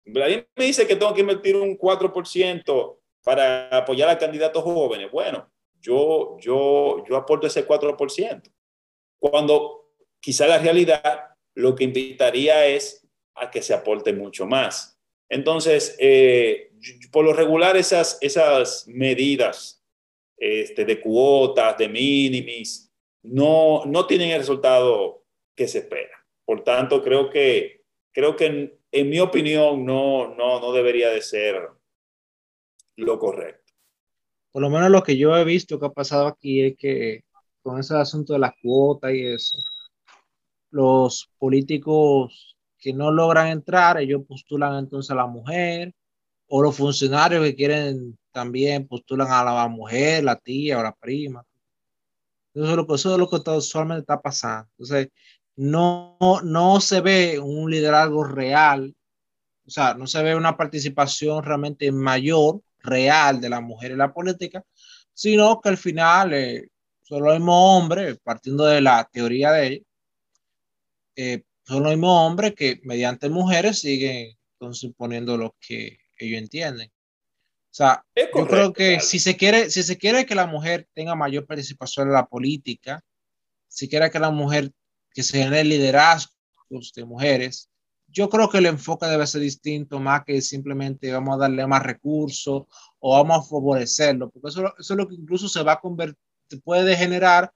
La ley me dice que tengo que invertir un 4% para apoyar a candidatos jóvenes. Bueno, yo, yo, yo aporto ese 4%. Cuando quizá la realidad lo que invitaría es a que se aporte mucho más. Entonces, eh, por lo regular, esas, esas medidas este, de cuotas, de minimis, no, no tienen el resultado que se espera. Por tanto, creo que, creo que en, mi opinión no, no, no debería de ser lo correcto. Por lo menos lo que yo he visto que ha pasado aquí es que con ese asunto de la cuota y eso, los políticos que no logran entrar, ellos postulan entonces a la mujer, o los funcionarios que quieren también postulan a la mujer, la tía o la prima. Eso es lo que, eso es lo que usualmente está pasando. Entonces, no, no se ve un liderazgo real, o sea, no se ve una participación realmente mayor, real de la mujer en la política, sino que al final eh, son los mismos hombres, partiendo de la teoría de ellos, eh, son los mismos hombres que mediante mujeres siguen suponiendo lo que ellos entienden. O sea, yo creo que si se quiere, si se quiere que la mujer tenga mayor participación en la política, si quiere que la mujer que se genere liderazgo de mujeres, yo creo que el enfoque debe ser distinto, más que simplemente vamos a darle más recursos o vamos a favorecerlo, porque eso, eso es lo que incluso se va a convertir, puede generar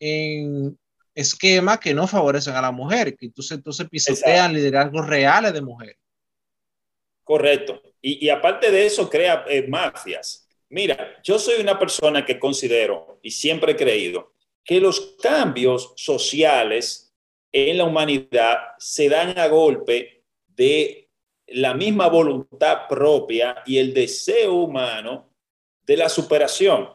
en esquema que no favorecen a la mujer, que entonces, entonces pisotean liderazgos reales de mujeres. Correcto. Y, y, aparte de eso, crea eh, mafias. Mira, yo soy una persona que considero y siempre he creído que los cambios sociales en la humanidad se dan a golpe de la misma voluntad propia y el deseo humano de la superación.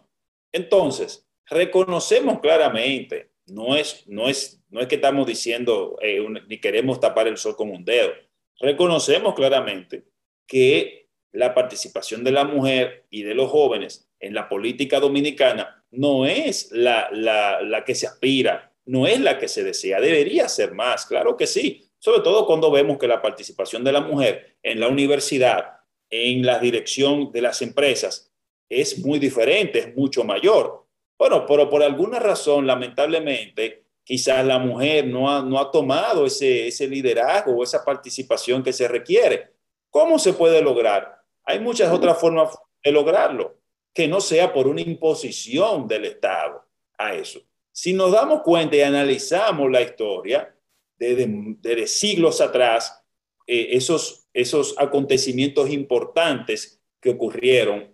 Entonces, reconocemos claramente, no es, no es, no es que estamos diciendo eh, ni queremos tapar el sol con un dedo, reconocemos claramente que la participación de la mujer y de los jóvenes en la política dominicana no es la, la, que se aspira, no es la que se desea, debería ser más, claro que sí, sobre todo cuando vemos que la participación de la mujer en la universidad, en la dirección de las empresas, es muy diferente, es mucho mayor. Bueno, pero por alguna razón, lamentablemente, quizás la mujer no ha, no ha tomado ese, ese liderazgo o esa participación que se requiere. ¿Cómo se puede lograr? Hay muchas otras formas de lograrlo, que no sea por una imposición del Estado a eso. Si nos damos cuenta y analizamos la historia desde, siglos atrás, eh, esos, esos acontecimientos importantes que ocurrieron,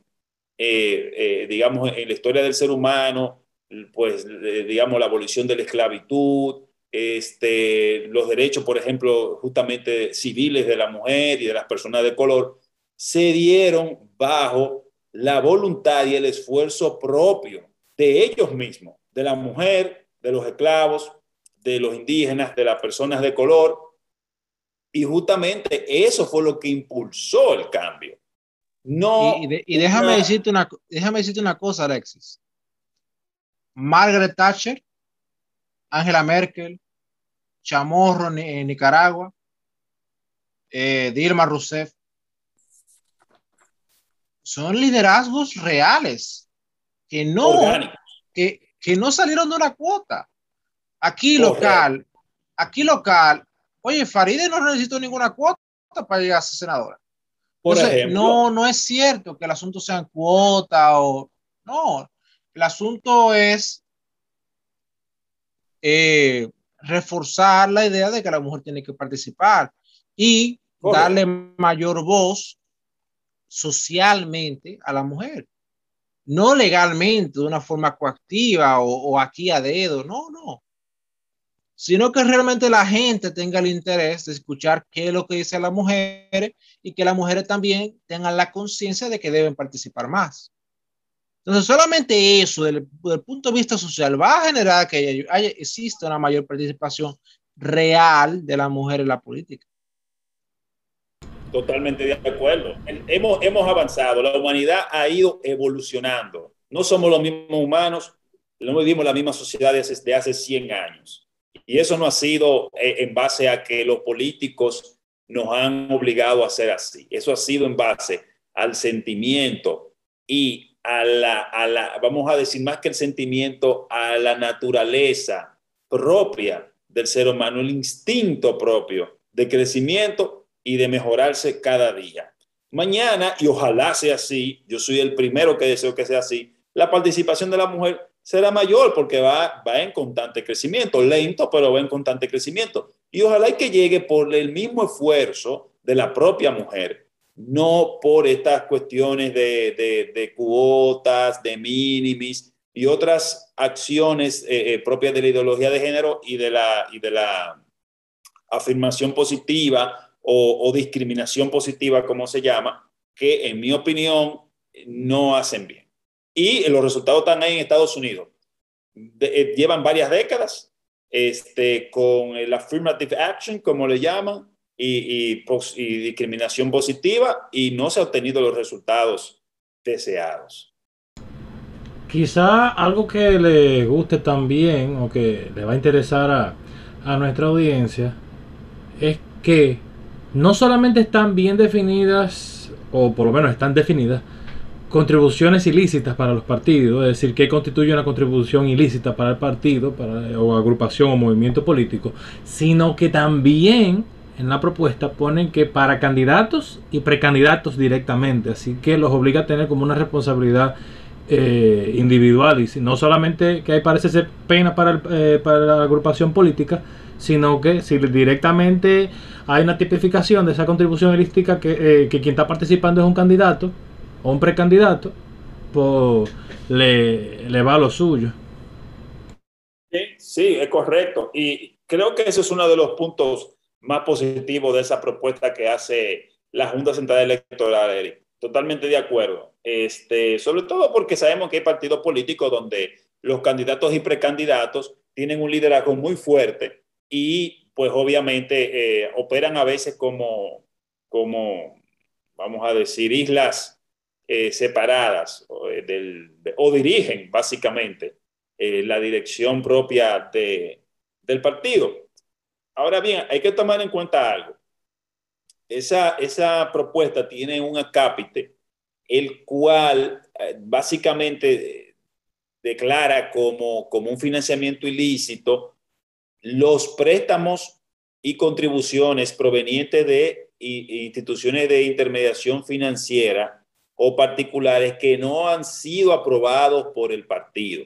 eh, eh, digamos, en la historia del ser humano, pues, digamos, la abolición de la esclavitud, este, los derechos, por ejemplo, justamente civiles de la mujer y de las personas de color, se dieron bajo la voluntad y el esfuerzo propio de ellos mismos, de la mujer, de los esclavos, de los indígenas, de las personas de color. Y justamente eso fue lo que impulsó el cambio. No, y, déjame, decirte una, déjame decirte una cosa, Alexis. Margaret Thatcher Angela Merkel, Chamorro en Nicaragua, eh, Dilma Rousseff. Son liderazgos reales que no, que, que, no salieron de una cuota. Aquí local, aquí local, oye, Faride no necesitó ninguna cuota para llegar a ser senadora. Por no, no es cierto que el asunto sea cuota o no. El asunto es eh, reforzar la idea de que la mujer tiene que participar y darle mayor voz socialmente a la mujer. No legalmente, de una forma coactiva o, aquí a dedo, no, no. Sino que realmente la gente tenga el interés de escuchar qué es lo que dice la mujer y que las mujeres también tengan la conciencia de que deben participar más. Entonces, solamente eso, desde el, punto de vista social, va a generar que haya, exista una mayor participación real de la mujer en la política. Totalmente de acuerdo. Hemos, hemos avanzado, la humanidad ha ido evolucionando. No somos los mismos humanos, no vivimos la misma sociedad desde hace 100 años. Y eso no ha sido eh, en base a que los políticos nos han obligado a ser así. Eso ha sido en base al sentimiento y a la, a la, vamos a decir más que el sentimiento, a la naturaleza propia del ser humano, el instinto propio de crecimiento y de mejorarse cada día. Mañana, y ojalá sea así, yo soy el primero que deseo que sea así, la participación de la mujer será mayor porque va, va en constante crecimiento, lento, pero va en constante crecimiento. Y ojalá que llegue por el mismo esfuerzo de la propia mujer no por estas cuestiones de, cuotas, de minimis y otras acciones eh, eh, propias de la ideología de género y de la, y de la afirmación positiva o, discriminación positiva, como se llama, que en mi opinión no hacen bien. Y los resultados están ahí en Estados Unidos. Eh, llevan varias décadas este, con el affirmative action, como le llaman, y, discriminación positiva y no se han obtenido los resultados deseados. Quizá algo que le guste también o que le va a interesar a, a nuestra audiencia es que no solamente están bien definidas, o por lo menos están definidas, contribuciones ilícitas para los partidos, es decir, que constituye una contribución ilícita para el partido, para, o agrupación o movimiento político, sino que también en la propuesta ponen que para candidatos y precandidatos directamente, así que los obliga a tener como una responsabilidad eh, individual y no solamente que hay parece ser pena para, eh, para la agrupación política, sino que si directamente hay una tipificación de esa contribución ilística que, eh, que quien está participando es un candidato un precandidato, pues le, le va a lo suyo. Sí, sí, es correcto. Y creo que ese es uno de los puntos más positivos de esa propuesta que hace la Junta Central Electoral, Eric. Totalmente de acuerdo. Este, sobre todo porque sabemos que hay partidos políticos donde los candidatos y precandidatos tienen un liderazgo muy fuerte y pues obviamente eh, operan a veces como, como, vamos a decir, islas eh, separadas o, eh, o, dirigen básicamente la dirección propia de, del partido. Ahora bien, hay que tomar en cuenta algo. Esa, esa propuesta tiene un acápite, el cual básicamente declara como, como un financiamiento ilícito los préstamos y contribuciones provenientes de instituciones de intermediación financiera o particulares que no han sido aprobados por el partido.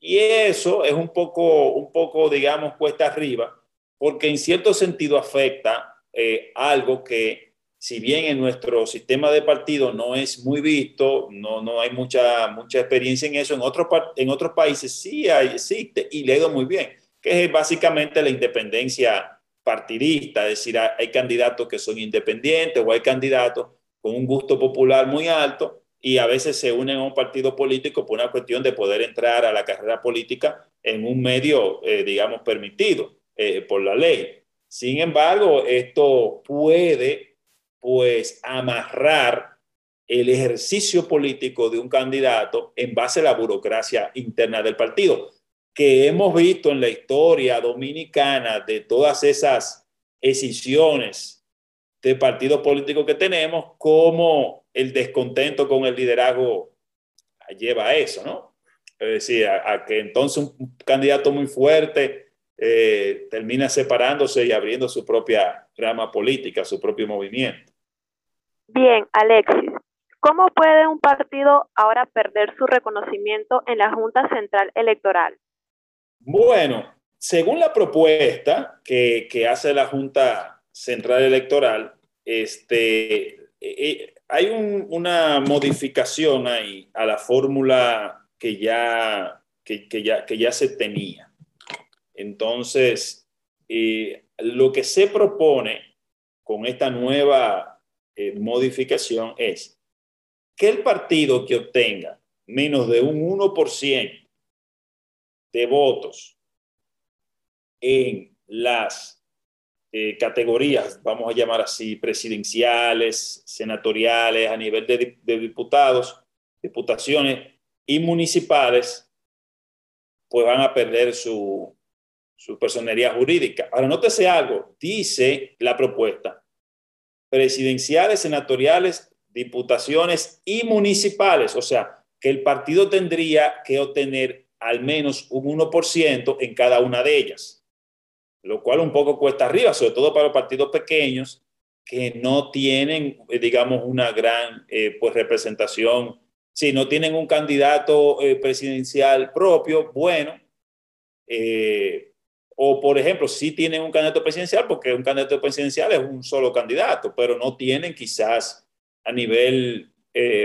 Y eso es un poco, un poco digamos, cuesta arriba, porque en cierto sentido afecta eh, algo que, si bien en nuestro sistema de partido no es muy visto, no, no hay mucha, mucha experiencia en eso, en, otros en otros países sí hay, existe y le muy bien que es básicamente la independencia partidista, es decir, hay candidatos que son independientes o hay candidatos un gusto popular muy alto y a veces se unen a un partido político por una cuestión de poder entrar a la carrera política en un medio, eh, digamos, permitido eh, por la ley. Sin embargo, esto puede, pues, amarrar el ejercicio político de un candidato en base a la burocracia interna del partido que hemos visto en la historia dominicana de todas esas decisiones de partidos políticos que tenemos, como el descontento con el liderazgo lleva a eso, ¿no? Es decir, a, que entonces un candidato muy fuerte eh, termina separándose y abriendo su propia rama política, su propio movimiento. Bien, Alexis, ¿cómo puede un partido ahora perder su reconocimiento en la Junta Central Electoral? Bueno, según la propuesta que, hace la Junta Central Electoral, este, eh, eh, hay una modificación ahí a la fórmula que ya, que, ya, que ya se tenía. Entonces, eh, lo que se propone con esta nueva modificación es que el partido que obtenga menos de un 1% de votos en las eh, categorías, vamos a llamar así, presidenciales, senatoriales, a nivel de, diputados, diputaciones y municipales, pues van a perder su, su personería jurídica. Ahora, nótese algo, dice la propuesta, presidenciales, senatoriales, diputaciones y municipales, o sea, que el partido tendría que obtener al menos un 1% en cada una de ellas, lo cual un poco cuesta arriba, sobre todo para los partidos pequeños que no tienen, eh, digamos, una gran eh, pues, representación, si no tienen un candidato eh, presidencial propio, bueno, o por ejemplo, si tienen un candidato presidencial, porque un candidato presidencial es un solo candidato, pero no tienen quizás a nivel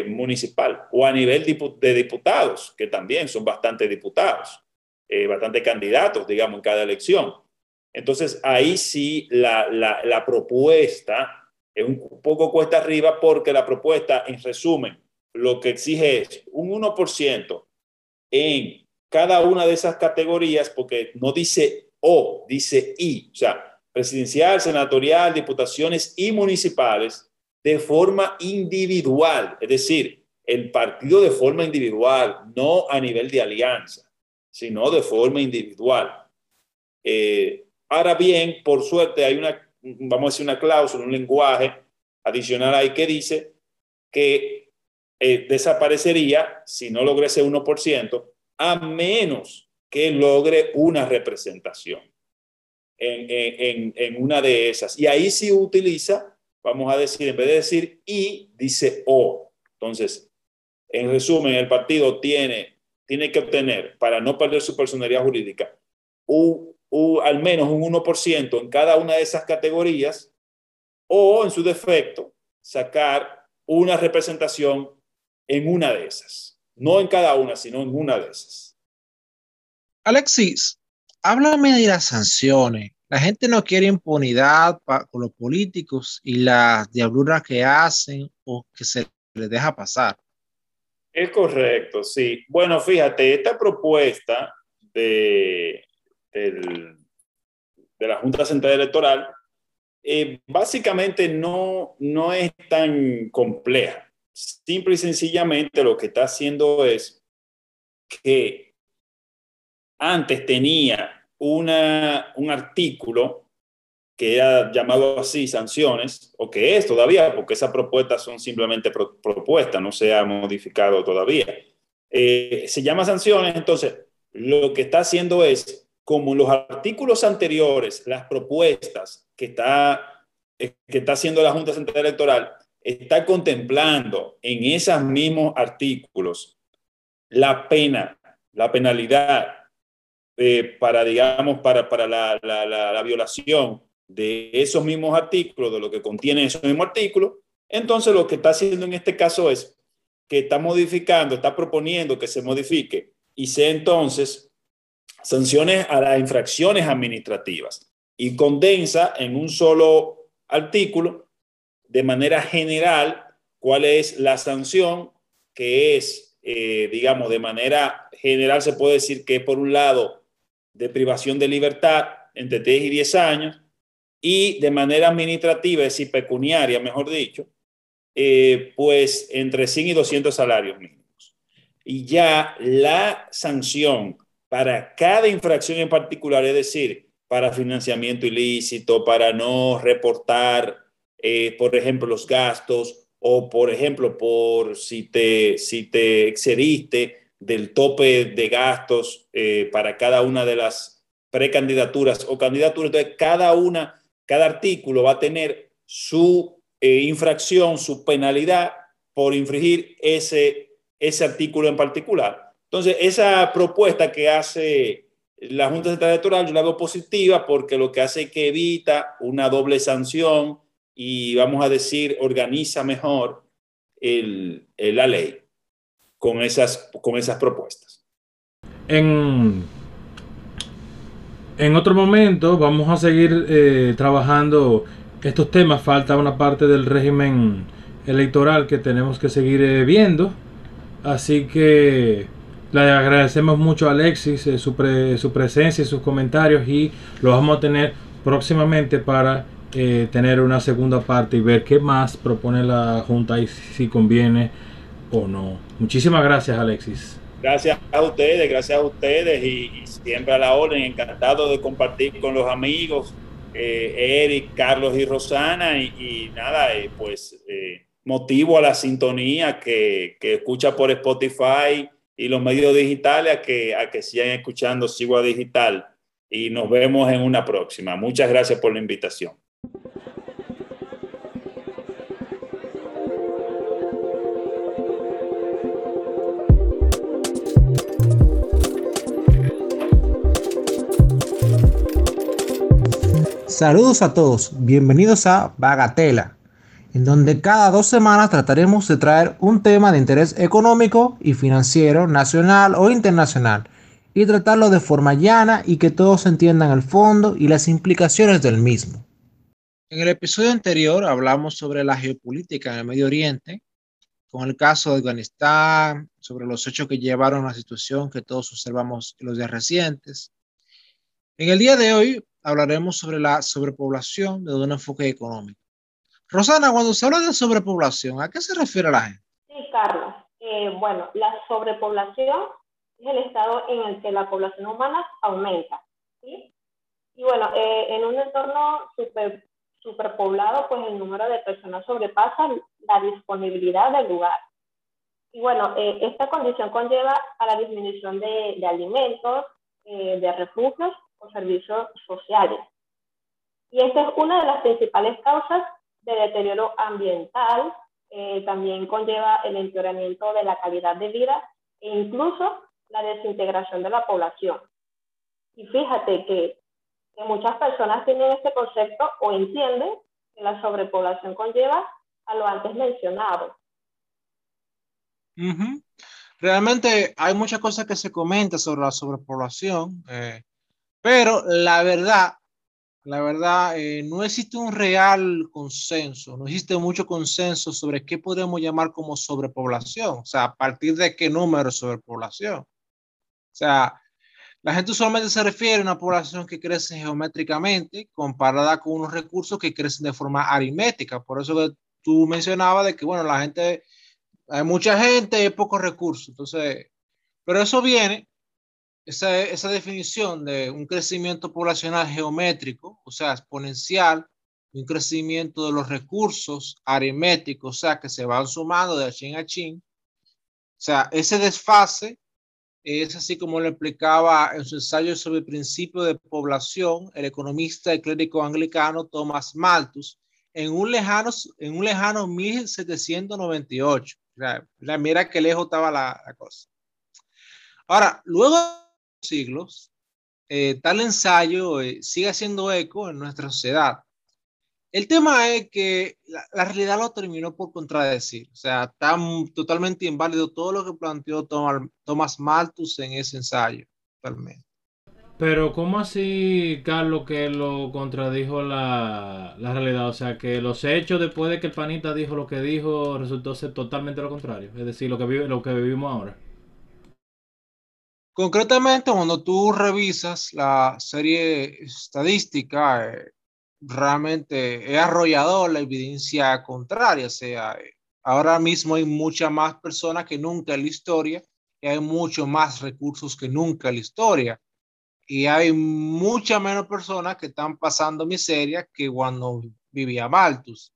municipal o a nivel de diputados, que también son bastante diputados, bastante candidatos, digamos, en cada elección. Entonces, ahí sí la, la, propuesta es un poco cuesta arriba porque la propuesta, en resumen, lo que exige es un 1% en cada una de esas categorías, porque no dice O, dice I, o sea, presidencial, senatorial, diputaciones y municipales, de forma individual, es decir, el partido de forma individual, no a nivel de alianza, sino de forma individual. Eh, ahora bien, por suerte hay una, vamos a decir, una cláusula, un lenguaje adicional ahí que dice que eh, desaparecería si no logre ese 1%, a menos que logre una representación en, en, en una de esas. Y ahí sí utiliza vamos a decir, en vez de decir y, dice o. Entonces, en resumen, el partido tiene, tiene que obtener, para no perder su personalidad jurídica, un, al menos un 1% en cada una de esas categorías, o en su defecto, sacar una representación en una de esas. no en cada una, sino en una de esas. Alexis, háblame de las sanciones. La gente no quiere impunidad con los políticos y las diabluras que hacen o que se les deja pasar. Es correcto, sí. Bueno, fíjate, esta propuesta de, de la Junta Central Electoral eh, básicamente no, no es tan compleja. Simple y sencillamente lo que está haciendo es que antes tenía una, un artículo que era llamado así sanciones, o que es todavía, porque esas propuestas son simplemente propuestas, no se ha modificado todavía. Eh, se llama sanciones, entonces lo que está haciendo es, como los artículos anteriores, las propuestas que está, eh, que está haciendo la Junta Central Electoral, está contemplando en esos mismos artículos la pena, la penalidad eh, para, digamos, para, para la, la, la, violación de esos mismos artículos, de lo que contiene esos mismos artículos, entonces lo que está haciendo en este caso es que está modificando, está proponiendo que se modifique y sea entonces sanciones a las infracciones administrativas y condensa en un solo artículo de manera general cuál es la sanción que es, eh, digamos, de manera general se puede decir que por un lado de privación de libertad entre 10 y 10 años y de manera administrativa, es decir, pecuniaria, mejor dicho, eh, pues entre 100 y 200 salarios mínimos. Y ya la sanción para cada infracción en particular, es decir, para financiamiento ilícito, para no reportar, eh, por ejemplo, los gastos o, por ejemplo, por si te, si te excediste del tope de gastos eh, para cada una de las precandidaturas o candidaturas. Entonces, cada una, cada artículo va a tener su eh, infracción, su penalidad por infringir ese, ese artículo en particular. Entonces, esa propuesta que hace la Junta Central Electoral, yo la veo positiva porque lo que hace es que evita una doble sanción y, vamos a decir, organiza mejor la ley con esas, con esas propuestas. En, en otro momento vamos a seguir eh, trabajando estos temas. Falta una parte del régimen electoral que tenemos que seguir eh, viendo. Así que le agradecemos mucho a Alexis eh, su, su, presencia y sus comentarios y lo vamos a tener próximamente para eh, tener una segunda parte y ver qué más propone la Junta y si conviene o no. Muchísimas gracias Alexis. Gracias a ustedes, gracias a ustedes y, siempre a la orden, encantado de compartir con los amigos eh, Eric, Carlos y Rosana y, nada, pues motivo a la sintonía que, que escucha por Spotify y los medios digitales a que, a que sigan escuchando Sigua Digital y nos vemos en una próxima. Muchas gracias por la invitación. Saludos a todos, bienvenidos a Bagatela en donde cada dos semanas trataremos de traer un tema de interés económico y financiero nacional o internacional y tratarlo de forma llana y que todos entiendan el fondo y las implicaciones del mismo. En el episodio anterior hablamos sobre la geopolítica en el Medio Oriente, con el caso de Afganistán, sobre los hechos que llevaron a la situación que todos observamos en los días recientes. En el día de hoy hablaremos sobre la sobrepoblación desde un enfoque económico. Rosana, cuando se habla de sobrepoblación, ¿a qué se refiere la gente? Sí, Carlos. Eh, bueno, la sobrepoblación es el estado en el que la población humana aumenta. ¿sí? Y bueno, eh, en un entorno super, superpoblado, pues el número de personas sobrepasa la disponibilidad del lugar. Y bueno, eh, esta condición conlleva a la disminución de, de alimentos, de refugios o servicios sociales. Y esta es una de las principales causas de deterioro ambiental, eh, también conlleva el empeoramiento de la calidad de vida e incluso la desintegración de la población. Y fíjate que, muchas personas tienen este concepto o entienden que la sobrepoblación conlleva a lo antes mencionado. realmente hay muchas cosas que se comentan sobre la sobrepoblación, eh, pero la verdad, la verdad, eh, no existe un real consenso, no existe mucho consenso sobre qué podemos llamar como sobrepoblación, o sea, a partir de qué número de sobrepoblación. O sea, la gente usualmente se refiere a una población que crece geométricamente comparada con unos recursos que crecen de forma aritmética. Por eso que tú mencionabas de que, bueno, la gente, hay mucha gente y pocos recursos. Entonces, pero eso viene, esa, esa definición de un crecimiento poblacional geométrico, o sea, exponencial, un crecimiento de los recursos aritméticos, o sea, que se van sumando de chin a chin. O sea, ese desfase es así como lo explicaba en su ensayo sobre el principio de población el economista y clérigo anglicano Thomas Malthus en un lejano, en un lejano 1798. mira qué lejos estaba la, cosa. Ahora, luego siglos, eh, tal ensayo eh, sigue haciendo eco en nuestra sociedad el tema es que la, realidad lo terminó por contradecir. O sea, está totalmente inválido todo lo que planteó Thomas Malthus en ese ensayo. Totalmente. Pero ¿cómo así, Carlos, que lo contradijo la, realidad? O sea, que los hechos después de que el panita dijo lo que dijo resultó ser totalmente lo contrario. Es decir, lo que, vive, lo que vivimos ahora. Concretamente, cuando tú revisas la serie estadística, eh, realmente es arrollador la evidencia contraria. O sea, ahora mismo hay muchas más personas que nunca en la historia y hay mucho más recursos que nunca en la historia. Y hay muchas menos personas que están pasando miseria que cuando vivía Malthus.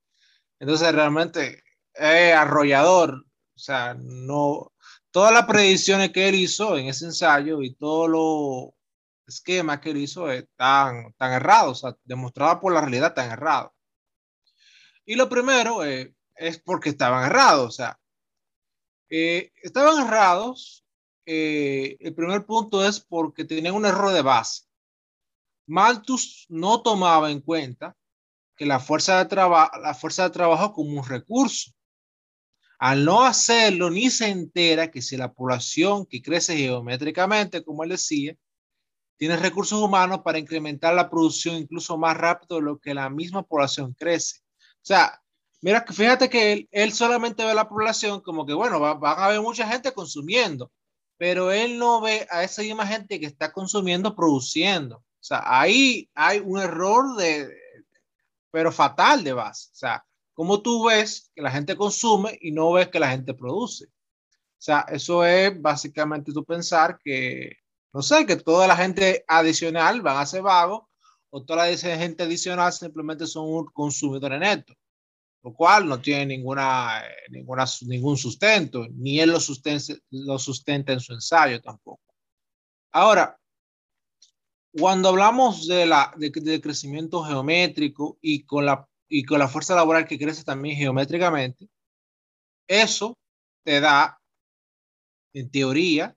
Entonces, realmente es arrollador. O sea, no. Todas las predicciones que él hizo en ese ensayo y todo lo esquema que él hizo es tan, tan errado, o sea, por la realidad tan errado. Y lo primero eh, es porque estaban errados, o sea, eh, estaban errados. Eh, el primer punto es porque tenían un error de base. Malthus no tomaba en cuenta que la fuerza de, la fuerza de trabajo como un recurso. Al no hacerlo, ni se entera que si la población que crece geométricamente, como él decía, Tienes recursos humanos para incrementar la producción incluso más rápido de lo que la misma población crece. O sea, mira, fíjate que él, solamente ve la población como que, bueno, va, van a haber mucha gente consumiendo, pero él no ve a esa misma gente que está consumiendo produciendo. O sea, ahí hay un error de, pero fatal de base. O sea, como tú ves que la gente consume y no ves que la gente produce. O sea, eso es básicamente tu pensar que no sé, que toda la gente adicional van a ser vagos o toda la gente adicional simplemente son un consumidor neto, lo cual no tiene ninguna, ninguna, ningún sustento, ni él lo sustenta, lo sustenta en su ensayo tampoco. Ahora, cuando hablamos de la, de, crecimiento geométrico y con, la, y con la fuerza laboral que crece también geométricamente, eso te da, en teoría,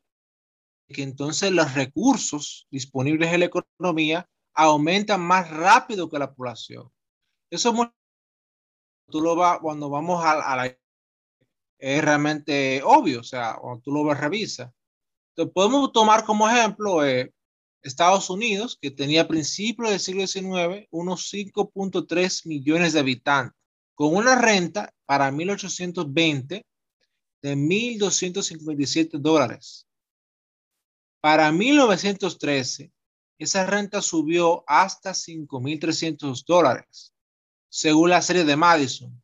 que entonces los recursos disponibles en la economía aumentan más rápido que la población. Eso es muy, tú lo vas, cuando vamos a, la es realmente obvio, o sea, cuando tú lo ves, revisa. Entonces, podemos tomar como ejemplo eh, Estados Unidos, que tenía a principios del siglo XIX unos 5.3 millones de habitantes, con una renta para 1820 de 1.257 dólares. Para 1913, esa renta subió hasta 5.300 dólares, según la serie de Madison.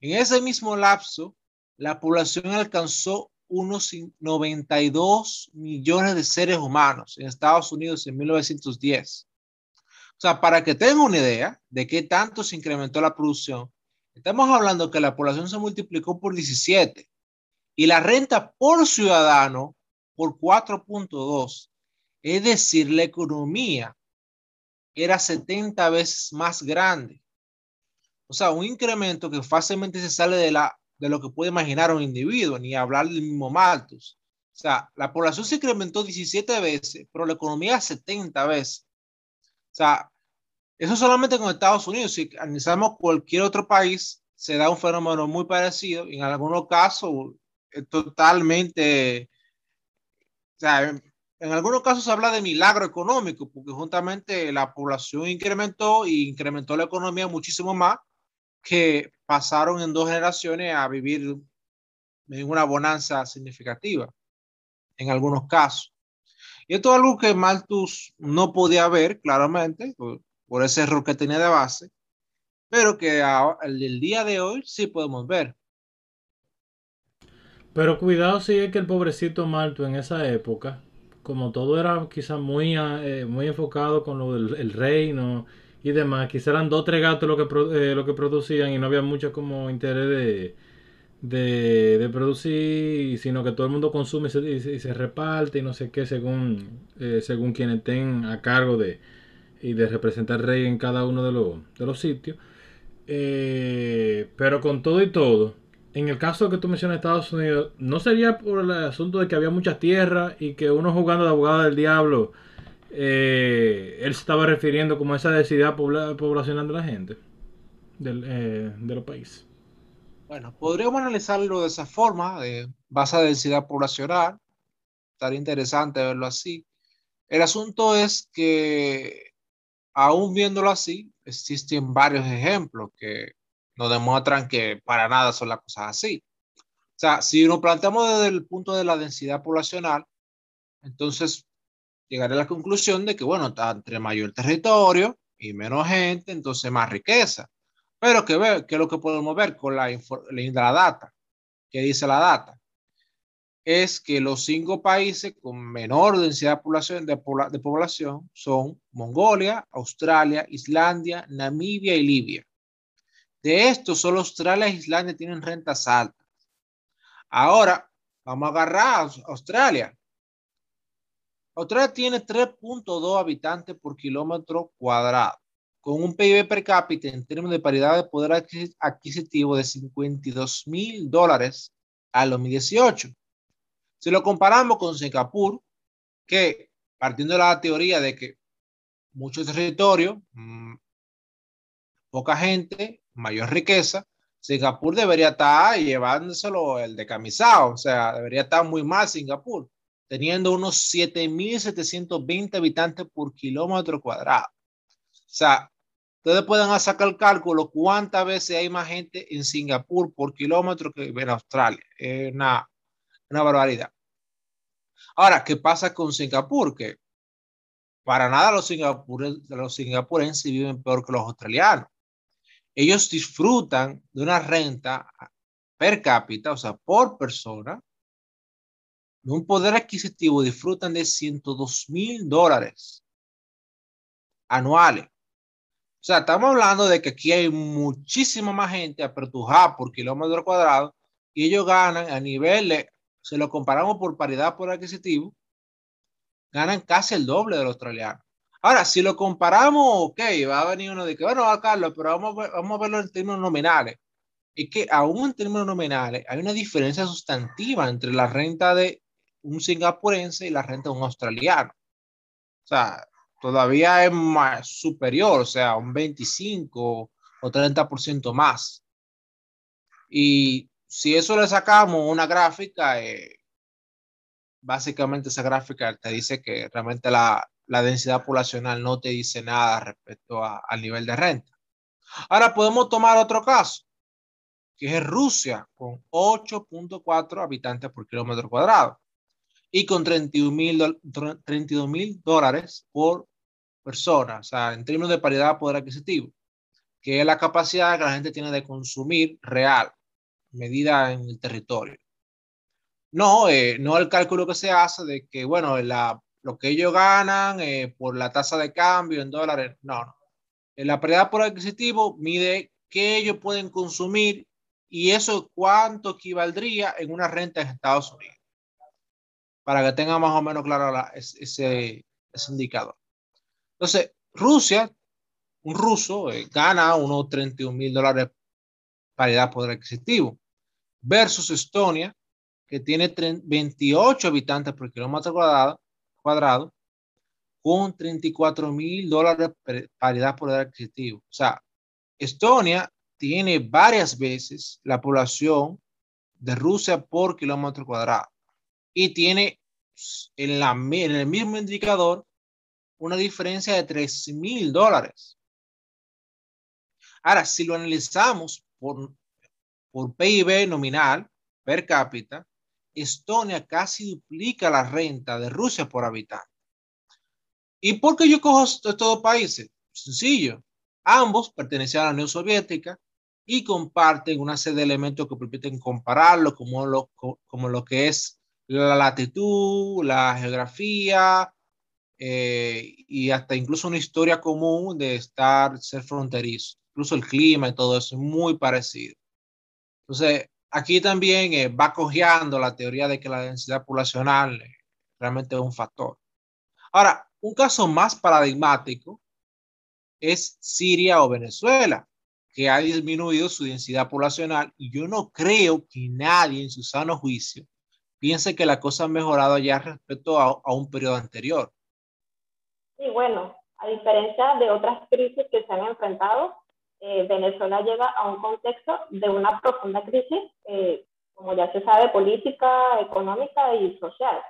En ese mismo lapso, la población alcanzó unos 92 millones de seres humanos en Estados Unidos en 1910. O sea, para que tengan una idea de qué tanto se incrementó la producción, estamos hablando que la población se multiplicó por 17 y la renta por ciudadano por 4.2. Es decir, la economía era 70 veces más grande. O sea, un incremento que fácilmente se sale de, la, de lo que puede imaginar un individuo, ni hablar del mismo Malthus. O sea, la población se incrementó 17 veces, pero la economía 70 veces. O sea, eso solamente con Estados Unidos. Si analizamos cualquier otro país, se da un fenómeno muy parecido. En algunos casos, es totalmente sea, en, algunos casos se habla de milagro económico, porque juntamente la población incrementó y incrementó la economía muchísimo más que pasaron en dos generaciones a vivir en una bonanza significativa, en algunos casos. Y esto es algo que Malthus no podía ver claramente, por, ese error que tenía de base, pero que el día de hoy sí podemos ver. Pero cuidado si es que el pobrecito Malthus en esa época, como todo era quizás muy, eh, muy enfocado con lo del reino y demás, quizás eran dos o tres gatos lo que, eh, lo que producían y no había mucho como interés de de, producir, sino que todo el mundo consume y se, reparte y no sé qué según, eh, según quienes estén a cargo de y de representar rey en cada uno de los, de los sitios. Eh, pero con todo y todo, en el caso que tú mencionas Estados Unidos, ¿no sería por el asunto de que había muchas tierras y que uno jugando de abogado del diablo, eh, él estaba refiriendo como esa densidad poblacional de la gente del, de los países? Bueno, podríamos analizarlo de esa forma, de base de densidad poblacional. Estaría interesante verlo así. El asunto es que, aún viéndolo así, existen varios ejemplos que nos demuestran que para nada son las cosas así. O sea, si nos planteamos desde el punto de la densidad poblacional, entonces llegaré a la conclusión de que, bueno, entre mayor territorio y menos gente, entonces más riqueza. Pero que, ve, que lo que podemos ver con la, la, data, que dice la data, es que los cinco países con menor densidad de población, de, de población son Mongolia, Australia, Islandia, Namibia y Libia. De estos, solo Australia e Islandia tienen rentas altas. Ahora, vamos a agarrar a Australia. Australia tiene 3.2 habitantes por kilómetro cuadrado con un PIB per cápita en términos de paridad de poder adquisitivo de 52 mil dólares al 2018. Si lo comparamos con Singapur, que partiendo de la teoría de que mucho territorio, mm, poca gente, mayor riqueza, Singapur debería estar llevándoselo el decamisado, o sea, debería estar muy mal Singapur, teniendo unos 7.720 habitantes por kilómetro cuadrado. O sea, ustedes pueden sacar el cálculo cuántas veces hay más gente en Singapur por kilómetro que en Australia. Es una, barbaridad. Ahora, ¿qué pasa con Singapur? Que para nada los, los singapurenses viven peor que los australianos. Ellos disfrutan de una renta per cápita, o sea, por persona, de un poder adquisitivo, disfrutan de 102 mil dólares anuales. O sea, estamos hablando de que aquí hay muchísima más gente apertujada por kilómetro cuadrado y ellos ganan a nivel, se lo comparamos por paridad por adquisitivo, ganan casi el doble del australiano. Ahora, si lo comparamos, ok, va a venir uno de que, bueno, va Carlos, pero vamos a, vamos a verlo en términos nominales. Es que aún en términos nominales hay una diferencia sustantiva entre la renta de un singapurense y la renta de un australiano. O sea, todavía es más superior, o sea, un 25 o 30% más. Y si eso le sacamos una gráfica, eh, básicamente esa gráfica te dice que realmente la, la, densidad poblacional no te dice nada respecto al nivel de renta. Ahora podemos tomar otro caso, que es Rusia, con 8.4 habitantes por kilómetro cuadrado y con 32 mil dólares por personas, o sea, en términos de paridad de poder adquisitivo, que es la capacidad que la gente tiene de consumir real, medida en el territorio. No, eh, no el cálculo que se hace de que, bueno, lo que ellos ganan eh, por la tasa de cambio en dólares, no, no. En la paridad por adquisitivo mide qué ellos pueden consumir y eso cuánto equivaldría en una renta en Estados Unidos. Para que tenga más o menos claro ese, indicador. Entonces, Rusia, un ruso, eh, gana unos 31 mil dólares paridad poder adquisitivo, versus Estonia, que tiene 28 habitantes por kilómetro cuadrado, cuadrado con 34 mil dólares paridad poder adquisitivo. O sea, Estonia tiene varias veces la población de Rusia por kilómetro cuadrado y tiene en, la, en el mismo indicador una diferencia de 3 mil dólares. Ahora, si lo analizamos por, por PIB nominal per cápita, Estonia casi duplica la renta de Rusia por habitante. ¿Y por qué yo cojo estos dos países? Sencillo. Ambos pertenecían a la Unión Soviética y comparten una serie de elementos que permiten compararlo, como lo, como lo que es la latitud, la geografía eh, y hasta incluso una historia común de estar, ser fronterizo. Incluso el clima y todo eso es muy parecido. Entonces, aquí también eh, va cojeando la teoría de que la densidad poblacional eh, realmente es un factor. Ahora, un caso más paradigmático es Siria o Venezuela, que ha disminuido su densidad poblacional y yo no creo que nadie en su sano juicio piense que la cosa ha mejorado ya respecto a, un periodo anterior. Sí, bueno, a diferencia de otras crisis que se han enfrentado, eh, Venezuela llega a un contexto de una profunda crisis, eh, como ya se sabe, política, económica y social.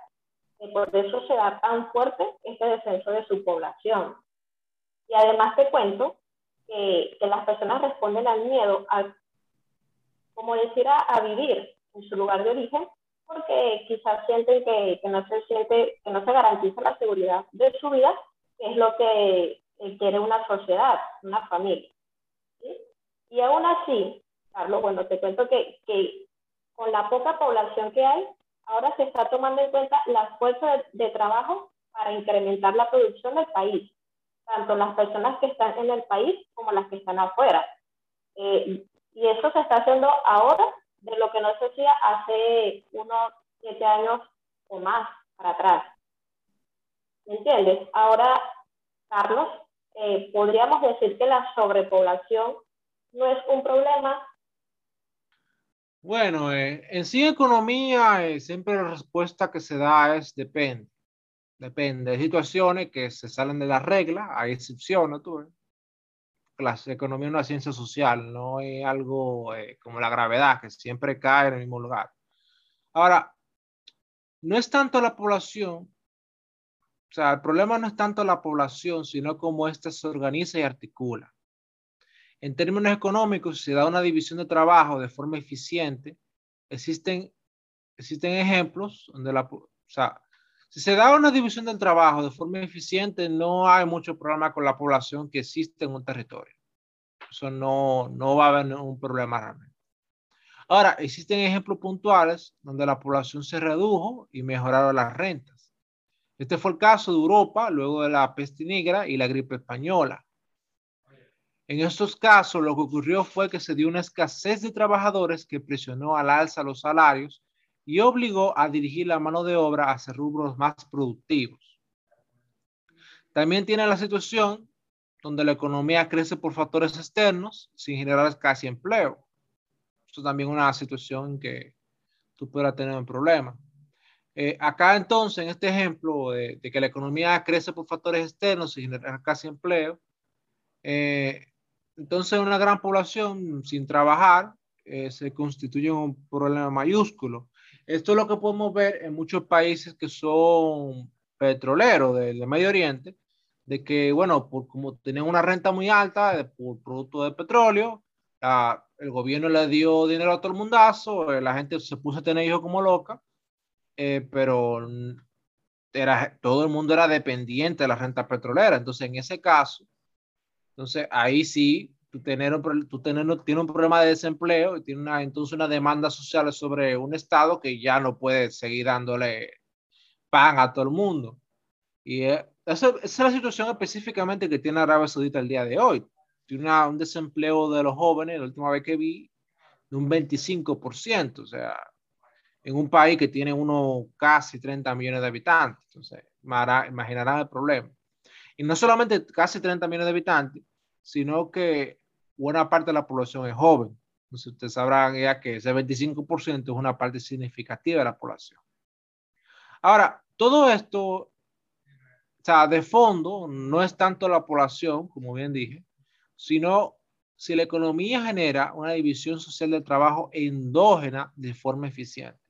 Y por eso se da tan fuerte este descenso de su población. Y además te cuento que, que las personas responden al miedo, a, como decir, a, vivir en su lugar de origen, porque quizás sienten que, que, no se siente, que no se garantiza la seguridad de su vida, que es lo que quiere una sociedad, una familia. Y aún así, Carlos, bueno, te cuento que, que con la poca población que hay, ahora se está tomando en cuenta la fuerza de, trabajo para incrementar la producción del país, tanto las personas que están en el país como las que están afuera. Eh, y eso se está haciendo ahora de lo que no se hacía hace unos siete años o más para atrás. ¿Me entiendes? Ahora, Carlos, eh, podríamos decir que la sobrepoblación no es un problema. Bueno, eh, en sí economía eh, siempre la respuesta que se da es depende. Depende de situaciones que se salen de la regla, hay excepciones, tú La economía es una ciencia social, no es algo eh, como la gravedad, que siempre cae en el mismo lugar. Ahora, no es tanto la población, o sea, el problema no es tanto la población, sino cómo ésta se organiza y articula. En términos económicos, si se da una división de trabajo de forma eficiente, existen, existen ejemplos donde la, o sea, si se da una división del trabajo de forma eficiente, no hay mucho problema con la población que existe en un territorio. Eso no, no va a haber un problema realmente. Ahora, existen ejemplos puntuales donde la población se redujo y mejoraron las rentas. Este fue el caso de Europa luego de la peste negra y la gripe española. En estos casos, lo que ocurrió fue que se dio una escasez de trabajadores que presionó al alza los salarios y obligó a dirigir la mano de obra hacia rubros más productivos. También tiene la situación donde la economía crece por factores externos sin generar casi empleo. Esto también es una situación en que tú puedas tener un problema. Eh, acá entonces, en este ejemplo de, que la economía crece por factores externos sin generar casi empleo, eh, entonces, una gran población sin trabajar eh, se constituye un problema mayúsculo. Esto es lo que podemos ver en muchos países que son petroleros del, Medio Oriente, de que, bueno, por, como tienen una renta muy alta por producto de petróleo, el gobierno le dio dinero a todo el mundazo, eh, la gente se puso a tener hijos como loca, eh, pero era, todo el mundo era dependiente de la renta petrolera. Entonces, en ese caso, entonces, ahí sí, tú, tener un, tú tener, tienes un problema de desempleo y tiene una, entonces una demanda social sobre un Estado que ya no puede seguir dándole pan a todo el mundo. Y eh, esa, es la situación específicamente que tiene Arabia Saudita el día de hoy. Tiene un desempleo de los jóvenes, la última vez que vi, de un 25%, o sea, en un país que tiene uno casi 30 millones de habitantes. Entonces, imaginarán el problema. Y no solamente casi 30 millones de habitantes, sino que buena parte de la población es joven. Entonces, ustedes sabrán ya que ese 25% es una parte significativa de la población. Ahora, todo esto, o sea, de fondo, no es tanto la población, como bien dije, sino si la economía genera una división social del trabajo endógena de forma eficiente.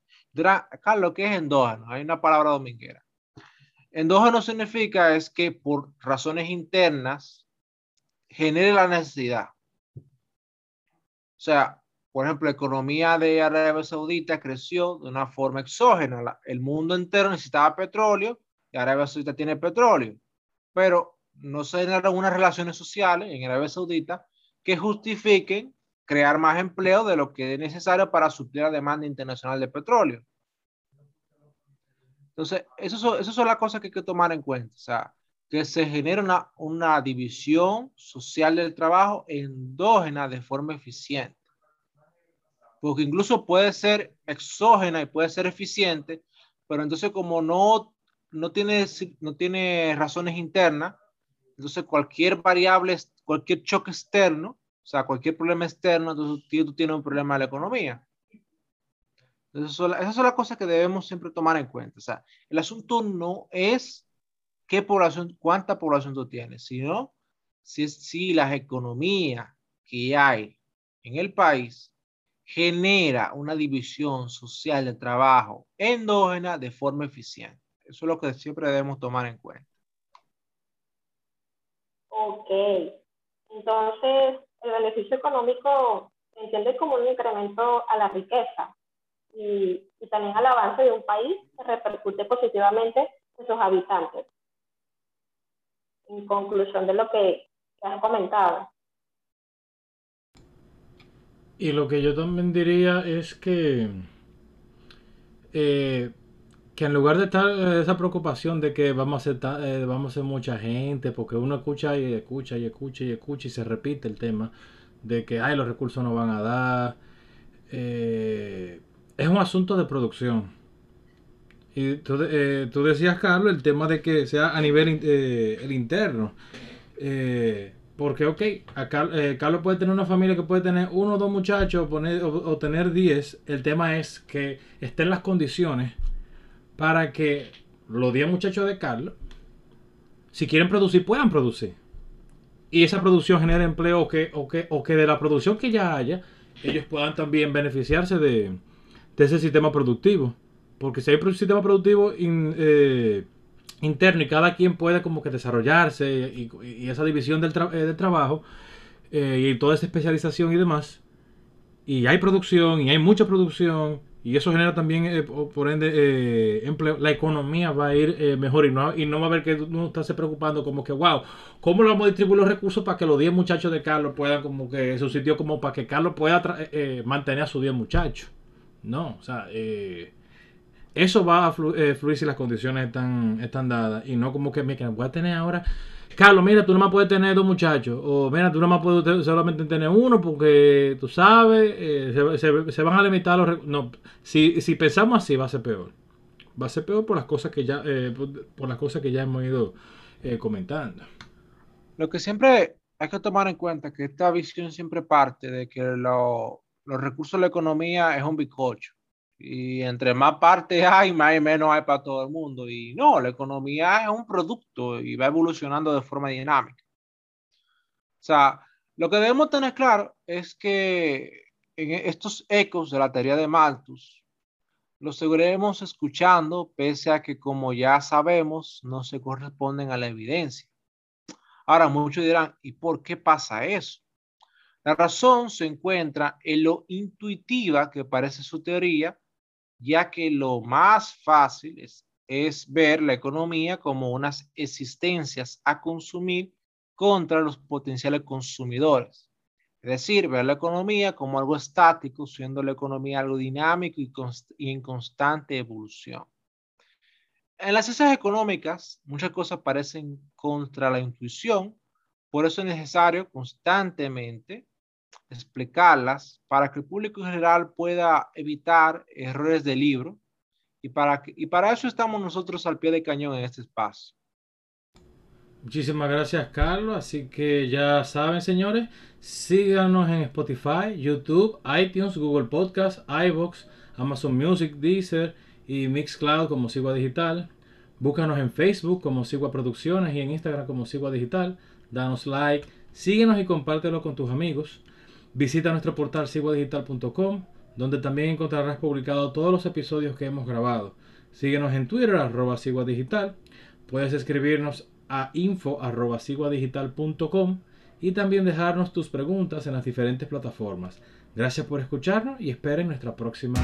Carlos, ¿qué es endógeno? Hay una palabra dominguera. Endógeno significa es que por razones internas genere la necesidad. O sea, por ejemplo, la economía de Arabia Saudita creció de una forma exógena. El mundo entero necesitaba petróleo y Arabia Saudita tiene petróleo. Pero no se generaron unas relaciones sociales en Arabia Saudita que justifiquen crear más empleo de lo que es necesario para suplir la demanda internacional de petróleo. Entonces, esas son, son las cosas que hay que tomar en cuenta. O sea, que se genera una, una división social del trabajo endógena de forma eficiente. Porque incluso puede ser exógena y puede ser eficiente, pero entonces como no, no, tiene, no tiene razones internas, entonces cualquier variable, cualquier choque externo, o sea, cualquier problema externo, entonces tú tienes un problema de la economía. Entonces, esas son las cosas que debemos siempre tomar en cuenta. O sea, el asunto no es qué población, cuánta población tú tienes, sino si, si la economía que hay en el país genera una división social de trabajo endógena de forma eficiente. Eso es lo que siempre debemos tomar en cuenta. Ok. Entonces, el beneficio económico se entiende como un incremento a la riqueza y, y también al avance de un país que repercute positivamente en sus habitantes. En conclusión de lo que, has comentado. Y lo que yo también diría es que, eh, que en lugar de estar eh, esa preocupación de que vamos a, ser, eh, vamos a ser mucha gente, porque uno escucha y escucha y escucha y escucha y se repite el tema de que ay, los recursos no van a dar, es un asunto de producción. Y tú, eh, tú, decías, Carlos, el tema de que sea a nivel eh, el interno. Eh, porque, ok, Carlos puede tener una familia que puede tener uno o dos muchachos poner, o, tener diez. El tema es que estén las condiciones para que los diez muchachos de Carlos, si quieren producir, puedan producir. Y esa producción genere empleo o que, o que, o que de la producción que ya haya, ellos puedan también beneficiarse de ese sistema productivo. Porque si hay un sistema productivo eh, interno y cada quien puede como que desarrollarse y, esa división del, eh, trabajo eh, y toda esa especialización y demás, y hay producción y hay mucha producción y eso genera también, por ende, empleo, la economía va a ir mejor y no, va a haber que uno estarse preocupando como que, wow, ¿cómo lo vamos a distribuir los recursos para que los 10 muchachos de Carlos puedan como que su sitio como para que Carlos pueda mantener a sus 10 muchachos? No, o sea, eh, eso va a eh, fluir si las condiciones están, están dadas y no como que, me voy a tener ahora. Carlos, mira, tú no más puedes tener dos muchachos. O mira, tú no más puedes solamente tener uno porque tú sabes, eh, se, van a limitar los No, si, si pensamos así va a ser peor. Va a ser peor por las cosas que ya, por, las cosas que ya hemos ido comentando. Lo que siempre hay que tomar en cuenta que esta visión siempre parte de que lo, los recursos de la economía es un bizcocho. Y entre más partes hay, más y menos hay para todo el mundo. Y no, la economía es un producto y va evolucionando de forma dinámica. O sea, lo que debemos tener claro es que en estos ecos de la teoría de Malthus, los seguiremos escuchando, pese a que, como ya sabemos, no se corresponden a la evidencia. Ahora, muchos dirán, ¿y por qué pasa eso? La razón se encuentra en lo intuitiva que parece su teoría, ya que lo más fácil es, ver la economía como unas existencias a consumir contra los potenciales consumidores. Es decir, ver la economía como algo estático, siendo la economía algo dinámico y, y en constante evolución. En las ciencias económicas, muchas cosas parecen contra la intuición, por eso es necesario constantemente explicarlas para que el público en general pueda evitar errores de libro y para, y para eso estamos nosotros al pie de cañón en este espacio. Muchísimas gracias Carlos, así que ya saben señores, síganos en Spotify, YouTube, iTunes, Google Podcast, iVoox, Amazon Music, Deezer y Mixcloud como Sigua Digital. Búscanos en Facebook como Sigua Producciones y en Instagram como Sigua Digital. Danos like, síguenos y compártelo con tus amigos. Visita nuestro portal siguadigital.com, donde también encontrarás publicados todos los episodios que hemos grabado. Síguenos en Twitter, arroba. Puedes escribirnos a info arroba y también dejarnos tus preguntas en las diferentes plataformas. Gracias por escucharnos y esperen nuestra próxima.